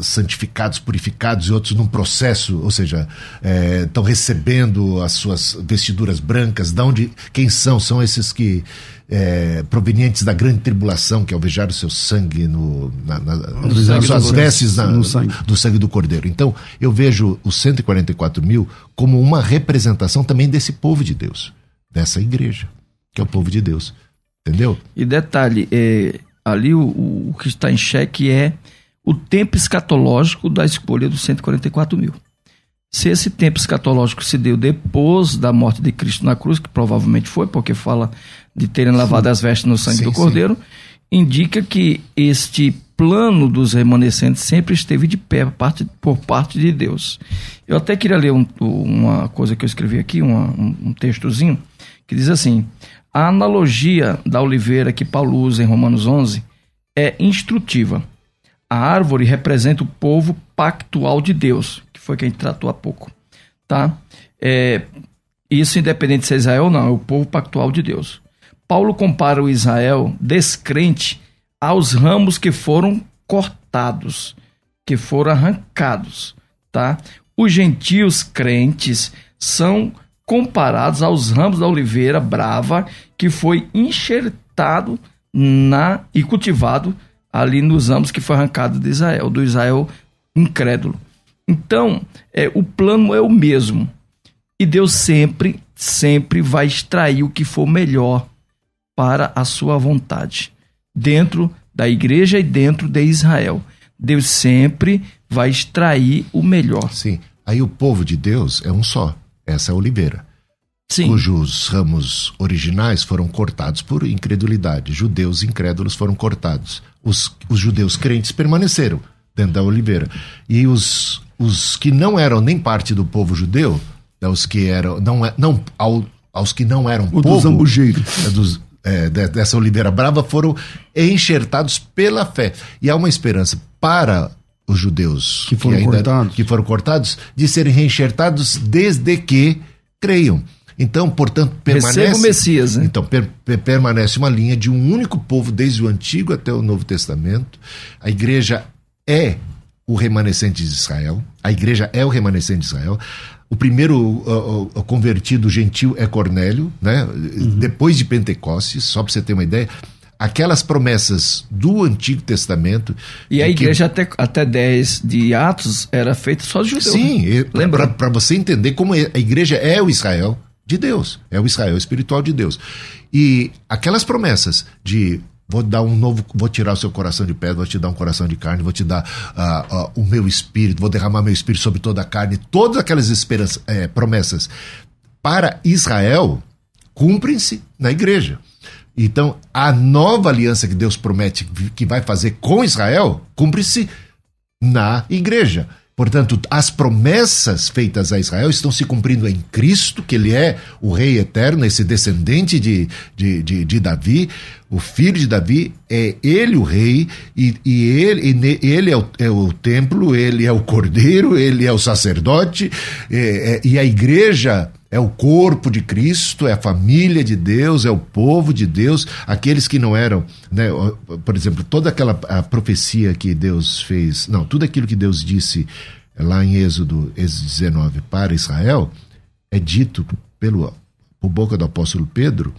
santificados, purificados, e outros num processo, ou seja, eh, estão recebendo as suas vestiduras brancas. De onde, quem são? São esses que eh, provenientes da grande tribulação, que alvejaram o seu sangue no, na, na- nas sangue suas do- vestes na- no sangue. do sangue do Cordeiro. Então, eu vejo os 144 mil como uma representação também desse povo de Deus, dessa igreja, que é o povo de Deus. Entendeu? E detalhe, é, ali o, o que está em xeque é o tempo escatológico da escolha dos 144 mil. Se esse tempo escatológico se deu depois da morte de Cristo na cruz, que provavelmente foi, porque fala de terem lavado as vestes no sangue Sim, do sim. Cordeiro, indica que este plano dos remanescentes sempre esteve de pé por parte, por parte de Deus. Eu até queria ler um- uma coisa que eu escrevi aqui, uma- um, um textozinho, que diz assim: a analogia da oliveira que Paulo usa em Romanos 11 é instrutiva. A árvore representa o povo pactual de Deus, que foi quem tratou há pouco, tá? É, isso independente se é Israel ou não, é o povo pactual de Deus. Paulo compara o Israel descrente aos ramos que foram cortados, que foram arrancados, tá? Os gentios crentes são comparados aos ramos da oliveira brava que foi enxertado na e cultivado ali nos ramos que foi arrancado de Israel, do Israel incrédulo. Então, é, o plano é o mesmo. E Deus sempre, sempre vai extrair o que for melhor para a sua vontade, dentro da igreja e dentro de Israel. Deus sempre vai extrair o melhor. Sim. Aí o povo de Deus é um só. Essa é oliveira. Sim. Cujos ramos originais foram cortados por incredulidade. Judeus incrédulos foram cortados. Os, os judeus crentes permaneceram dentro da oliveira. E os, os que não eram nem parte do povo judeu, né, os que eram. Não, é- não, ao- aos que não eram O povo. zambujeiro. é, dos- é, de- dessa oliveira brava foram enxertados pela fé. E há uma esperança para os judeus Que foram cortados. que foram cortados de serem reenxertados desde que creiam. Então, portanto, permanece. O Messias, né? Então, per- per- permanece uma linha de um único povo desde o Antigo até o Novo Testamento. A igreja é o remanescente de Israel. A igreja é o remanescente de Israel. O primeiro uh, uh, convertido gentil é Cornélio, né? Uhum. Depois de Pentecostes, só para você ter uma ideia. Aquelas promessas do Antigo Testamento. E a de que- igreja até, até 10 de Atos era feita só de judeus. Sim, né? Lembra? para você entender como a igreja é o Israel de Deus, é o Israel espiritual de Deus. E aquelas promessas de vou dar um novo, vou tirar o seu coração de pedra, vou te dar um coração de carne, vou te dar ah, ah, o meu espírito, vou derramar meu espírito sobre toda a carne, todas aquelas esperanças, eh, promessas para Israel cumprem-se na igreja. Então, a nova aliança que Deus promete que vai fazer com Israel cumpre-se na igreja. Portanto, as promessas feitas a Israel estão se cumprindo em Cristo, que ele é o rei eterno, esse descendente de, de, de, de Davi, o filho de Davi, é ele o rei, e, e ele, e ele é, o, é o templo, ele é o cordeiro, ele é o sacerdote, é- é- e a igreja é o corpo de Cristo, é a família de Deus, é o povo de Deus, aqueles que não eram, né, por exemplo, toda aquela profecia que Deus fez, não, tudo aquilo que Deus disse lá em Êxodo, Êxodo 19 para Israel, é dito pelo por boca do apóstolo Pedro,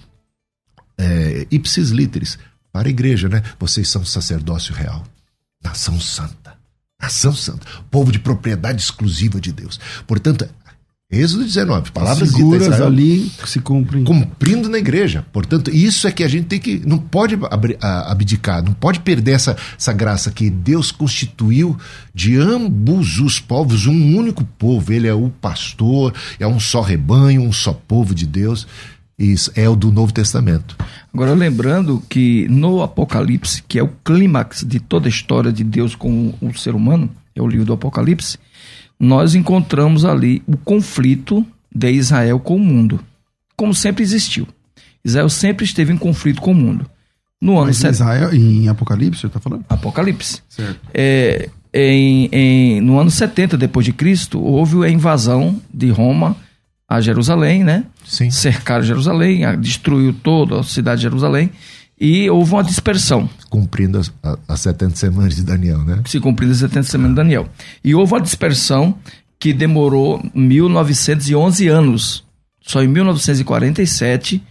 é, ipsis literis, para a igreja, né? Vocês são sacerdócio real, nação santa, nação santa, povo de propriedade exclusiva de Deus. Portanto, Êxodo 19, palavras Israel, ali que se cumprem. cumprindo na igreja. Portanto, isso é que a gente tem que. Não pode abdicar, não pode perder essa, essa graça que Deus constituiu de ambos os povos um único povo. Ele é o pastor, é um só rebanho, um só povo de Deus. Isso é o do Novo Testamento. Agora, lembrando que no Apocalipse, que é o clímax de toda a história de Deus com o ser humano, é o livro do Apocalipse, nós encontramos ali o conflito de Israel com o mundo, como sempre existiu. Israel sempre esteve em conflito com o mundo. No ano Mas set- Israel, em Apocalipse, você está falando? Apocalipse. Certo. É, em, em- no ano 70 depois de Cristo, houve a invasão de Roma a Jerusalém, né? Sim. Cercaram Jerusalém, destruiu toda a cidade de Jerusalém e houve uma dispersão, Cumprindo as, as 70 semanas de Daniel, né? se cumpriu as 70 semanas de Daniel. E houve uma dispersão que demorou 1911 anos. Só em 1947,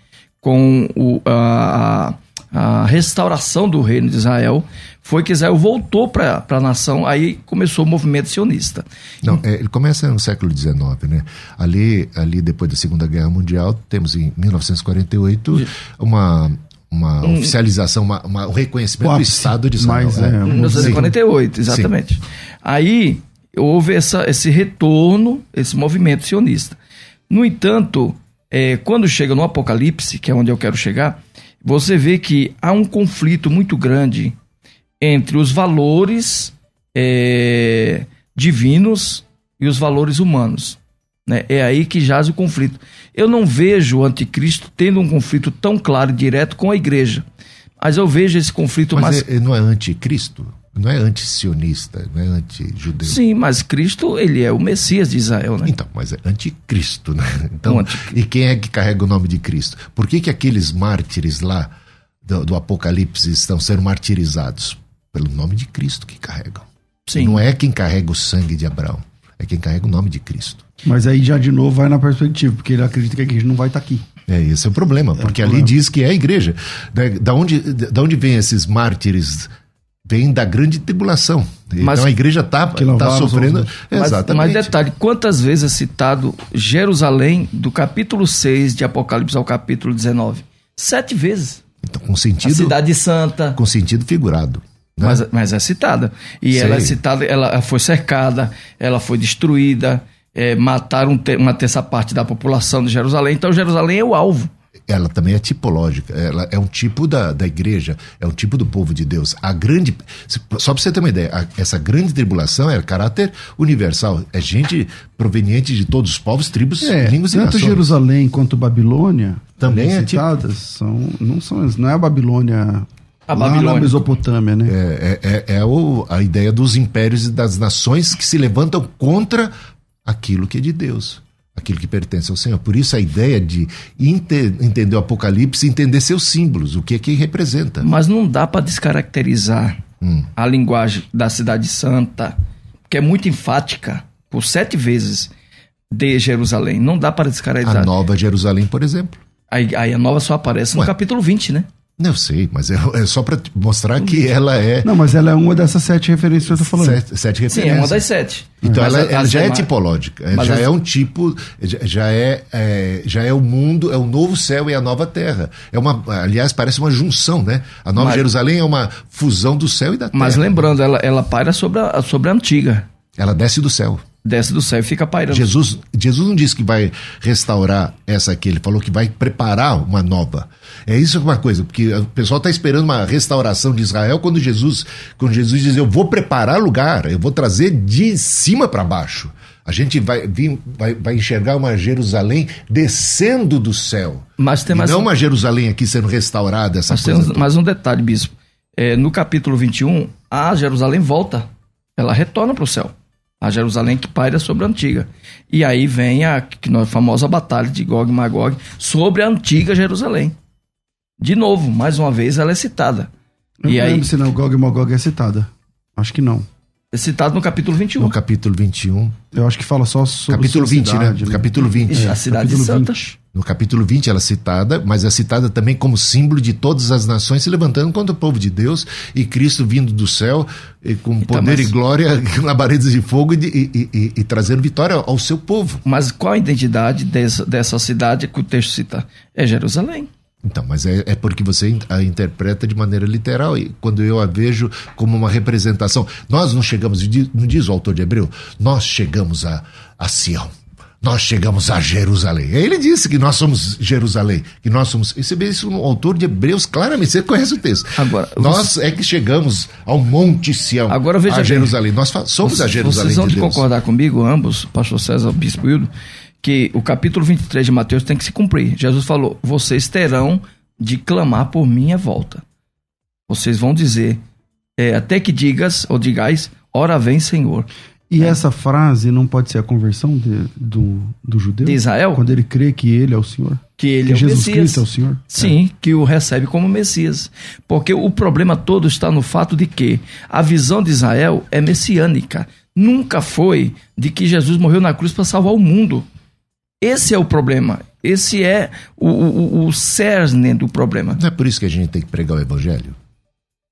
com o- a, a- a restauração do reino de Israel, foi que Israel voltou para a nação, aí começou o movimento sionista. Não, é, ele começa no século XIX, né? Ali, ali depois da Segunda Guerra Mundial, temos em 1948 uma, uma oficialização, uma, uma- um reconhecimento O do Estado de Israel. mas, é. é, Em 1948, exatamente. Aí houve essa, esse retorno, esse movimento sionista. No entanto, é, quando chega no Apocalipse, que é onde eu quero chegar, você vê que há um conflito muito grande entre os valores é, divinos e os valores humanos. Né? É aí que jaz o conflito. Eu não vejo o anticristo tendo um conflito tão claro e direto com a igreja. Mas eu vejo esse conflito mais. Mas é- não é anticristo? Não é anti-sionista, não é anti-judeu? Sim, mas Cristo, ele é o Messias de Israel, né? Então, mas é anticristo, né? Então, Um anticristo. e quem é que carrega o nome de Cristo? Por que, que aqueles mártires lá do, do Apocalipse estão sendo martirizados? Pelo nome de Cristo que carregam. Sim. Não é quem carrega o sangue de Abraão, é quem carrega o nome de Cristo. Mas aí já de novo vai na perspectiva, porque ele acredita que a igreja não vai estar aqui. É, esse é o problema, porque ali problema. diz que é a igreja. Da, da onde, da onde vem esses mártires? Vem da grande tribulação. Mas- então a igreja está Que louvaram os sofrendo. outros. Mas, Exatamente. mas detalhe, quantas vezes é citado Jerusalém do capítulo 6 de Apocalipse ao capítulo 19? Sete vezes. Então, com A sentido, cidade santa. com sentido figurado. né? Mas, mas é citada. E Sei. ela é citada, ela foi cercada, ela foi destruída, é, mataram te- uma terça parte da população de Jerusalém. Então Jerusalém é o alvo. ela também é tipológica. Ela é um tipo da, da igreja, é um tipo do povo de Deus. A grande. Só para você ter uma ideia, a- essa grande tribulação é caráter universal. É gente proveniente de todos os povos, tribos, É, línguas e tanto nações. Jerusalém quanto Babilônia, Também é tipo- citadas, são, não, são, não é a Babilônia A lá Babilônia. na Mesopotâmia, né? É, é, é- é o- a ideia dos impérios e das nações que se levantam contra aquilo que é de Deus, aquilo que pertence ao Senhor. Por isso a ideia de ente- entender o Apocalipse, entender seus símbolos, o que é que representa. Mas não dá para descaracterizar Hum. a linguagem da Cidade Santa, que é muito enfática, por sete vezes, de Jerusalém. Não dá para A descaracterizar. Nova Jerusalém, por exemplo. Aí, aí a nova só aparece no Ué. capítulo 20, né? Não, Eu sei, mas é, é só para mostrar que ela é Não, mas ela é uma dessas sete referências que eu tô falando. sete, sete Sim, referências. é uma das sete. Então Mas ela, a- ela já é tipológica, Mas já as- é um tipo, já- já é, é, já é o mundo, é o novo céu e a nova terra. É uma, aliás, parece uma junção, né? A Nova Mas- Jerusalém é uma fusão do céu e da terra. Mas lembrando, ela, ela paira sobre a, sobre a antiga. Ela desce do céu. Desce do céu e fica pairando. Jesus, Jesus não disse que vai restaurar essa aqui, ele falou que vai preparar uma nova. É isso uma coisa, porque o pessoal está esperando uma restauração de Israel quando Jesus, quando Jesus diz eu vou preparar lugar, eu vou trazer de cima para baixo. A gente vai, vir, vai, vai enxergar uma Jerusalém descendo do céu. Mas tem mais não um- uma Jerusalém aqui sendo restaurada, essa Mas coisa. mais um detalhe, bispo. É, no capítulo 21, a Jerusalém volta. Ela retorna para o céu. A Jerusalém que paira sobre a antiga. E aí vem a, que nós- famosa batalha de Gog e Magog sobre a antiga Jerusalém. De novo, mais uma vez, ela é citada. Eu E não aí, lembro se não Gog e Magog é citada. Acho que não. é citado no capítulo 21. No capítulo 21. Eu acho que fala só sobre Capítulo sua 20, cidade, né? Capítulo 20. a cidade capítulo santa. 20. No capítulo 20 ela é citada, mas é citada também como símbolo de todas as nações se levantando contra o povo de Deus e Cristo vindo do céu e com Então, poder mas- e glória, labaredas de fogo e, e- e- e trazendo vitória ao seu povo. Mas qual a identidade dessa, dessa cidade que o texto cita? É Jerusalém. Então, mas é, é porque você a interpreta de maneira literal e quando eu a vejo como uma representação. Nós não chegamos, não diz o autor de Hebreu, nós chegamos a, a Sião. Nós chegamos a Jerusalém. Ele disse que nós somos Jerusalém, que nós somos. E você vê isso no autor de Hebreus, claramente, você conhece o texto. Agora, nós é que chegamos ao Monte Sião, Agora, veja a bem. Jerusalém. Nós fa- somos a Vocês- Jerusalém Vocês vão de concordar comigo, ambos, pastor César, bispo Hildo, que o capítulo 23 de Mateus tem que se cumprir. Jesus falou: vocês terão de clamar por minha volta. vocês vão dizer, é, até que digas ou digais, ora vem Senhor. E é. essa frase não pode ser a conversão de, do, do judeu? De Israel? Quando ele crê que ele é o Senhor? Que ele que é o Jesus Messias. Cristo é o Senhor? Sim, é. que o recebe como Messias. Porque o problema todo está no fato de que a visão de Israel é messiânica. Nunca foi de que Jesus morreu na cruz para salvar o mundo. Esse é o problema. Esse é o, o, o cerne do problema. Não é por isso que a gente tem que pregar o evangelho?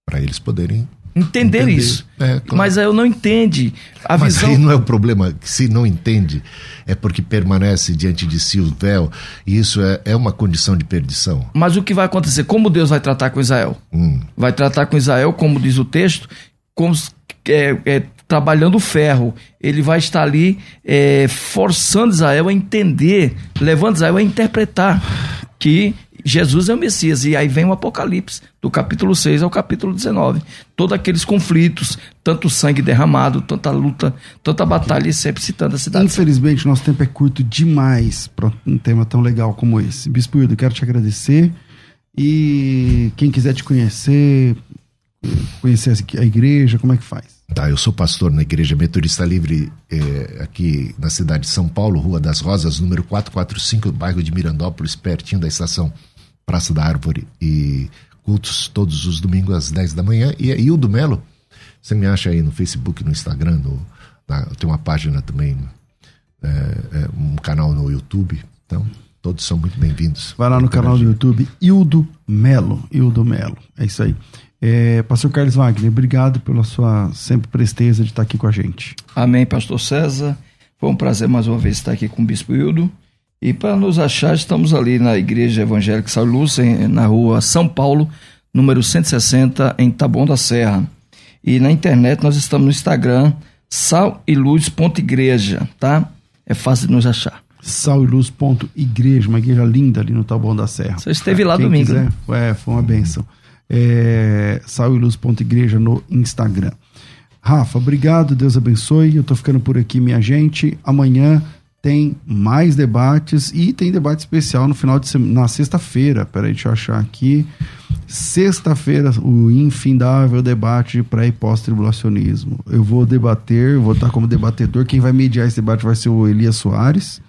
Para eles poderem entender, entender. isso. É, claro. Mas eu não entende. A Mas visão... aí não é o problema, se não entende, é porque permanece diante de si o véu, e isso é, é uma condição de perdição. Mas o que vai acontecer? Como Deus vai tratar com Israel? Hum. Vai tratar com Israel, como diz o texto, como é, é, trabalhando o ferro. Ele vai estar ali é, forçando Israel a entender, levando Israel a interpretar que Jesus é o Messias. E aí vem o Apocalipse, do capítulo 6 ao capítulo 19. Todos aqueles conflitos, tanto sangue derramado, tanta luta, tanta batalha, e sempre citando a cidade. Infelizmente, nosso tempo é curto demais para um tema tão legal como esse. Bispo Hildo, quero te agradecer. E quem quiser te conhecer, conhecer a igreja, como é que faz? Tá, eu sou pastor na Igreja Metodista Livre é, aqui na cidade de São Paulo, Rua das Rosas, número 445, bairro de Mirandópolis, pertinho da estação Praça da Árvore. E cultos todos os domingos às 10 da manhã. E aí o do Melo, você me acha aí no Facebook, no Instagram, no, na, tem uma página também, é, é, um canal no YouTube. Então, todos são muito bem-vindos. Vai lá no canal do YouTube, Ildo Melo. Ildo Melo. É isso aí. É, pastor Carlos Wagner, obrigado pela sua sempre presteza de estar aqui com a gente. Amém, pastor César. Foi um prazer mais uma vez estar aqui com o Bispo Hildo. E para nos achar, estamos ali na Igreja Evangélica São Luz, na rua São Paulo, número 160, em Taboão da Serra. E na internet nós estamos no Instagram, sal e luz.igreja, tá? É fácil de nos achar. Sal e luz.igreja, uma igreja linda ali no Taboão da Serra. Você esteve lá Quem domingo. Quiser, né? É, foi uma benção é, Igreja no Instagram. Rafa, obrigado, Deus abençoe. Eu tô ficando por aqui, minha gente. Amanhã tem mais debates e tem debate especial no final de semana, na sexta-feira. Peraí, deixa eu achar aqui. Sexta-feira, o infindável debate de pré e pós-tribulacionismo. Eu vou debater, vou estar como debatedor. Quem vai mediar esse debate vai ser o Elias Soares.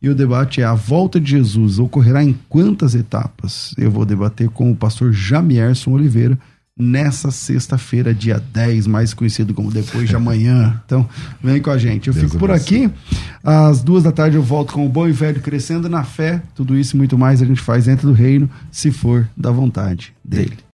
E o debate é: a volta de Jesus ocorrerá em quantas etapas? Eu vou debater com o pastor Jamierson Oliveira nessa sexta-feira, dia 10, mais conhecido como depois de amanhã. Então, vem com a gente. Eu Deus fico por aqui. Às duas da tarde eu volto com o Bom e Velho Crescendo na Fé. Tudo isso e muito mais a gente faz dentro do reino, se for da vontade dele.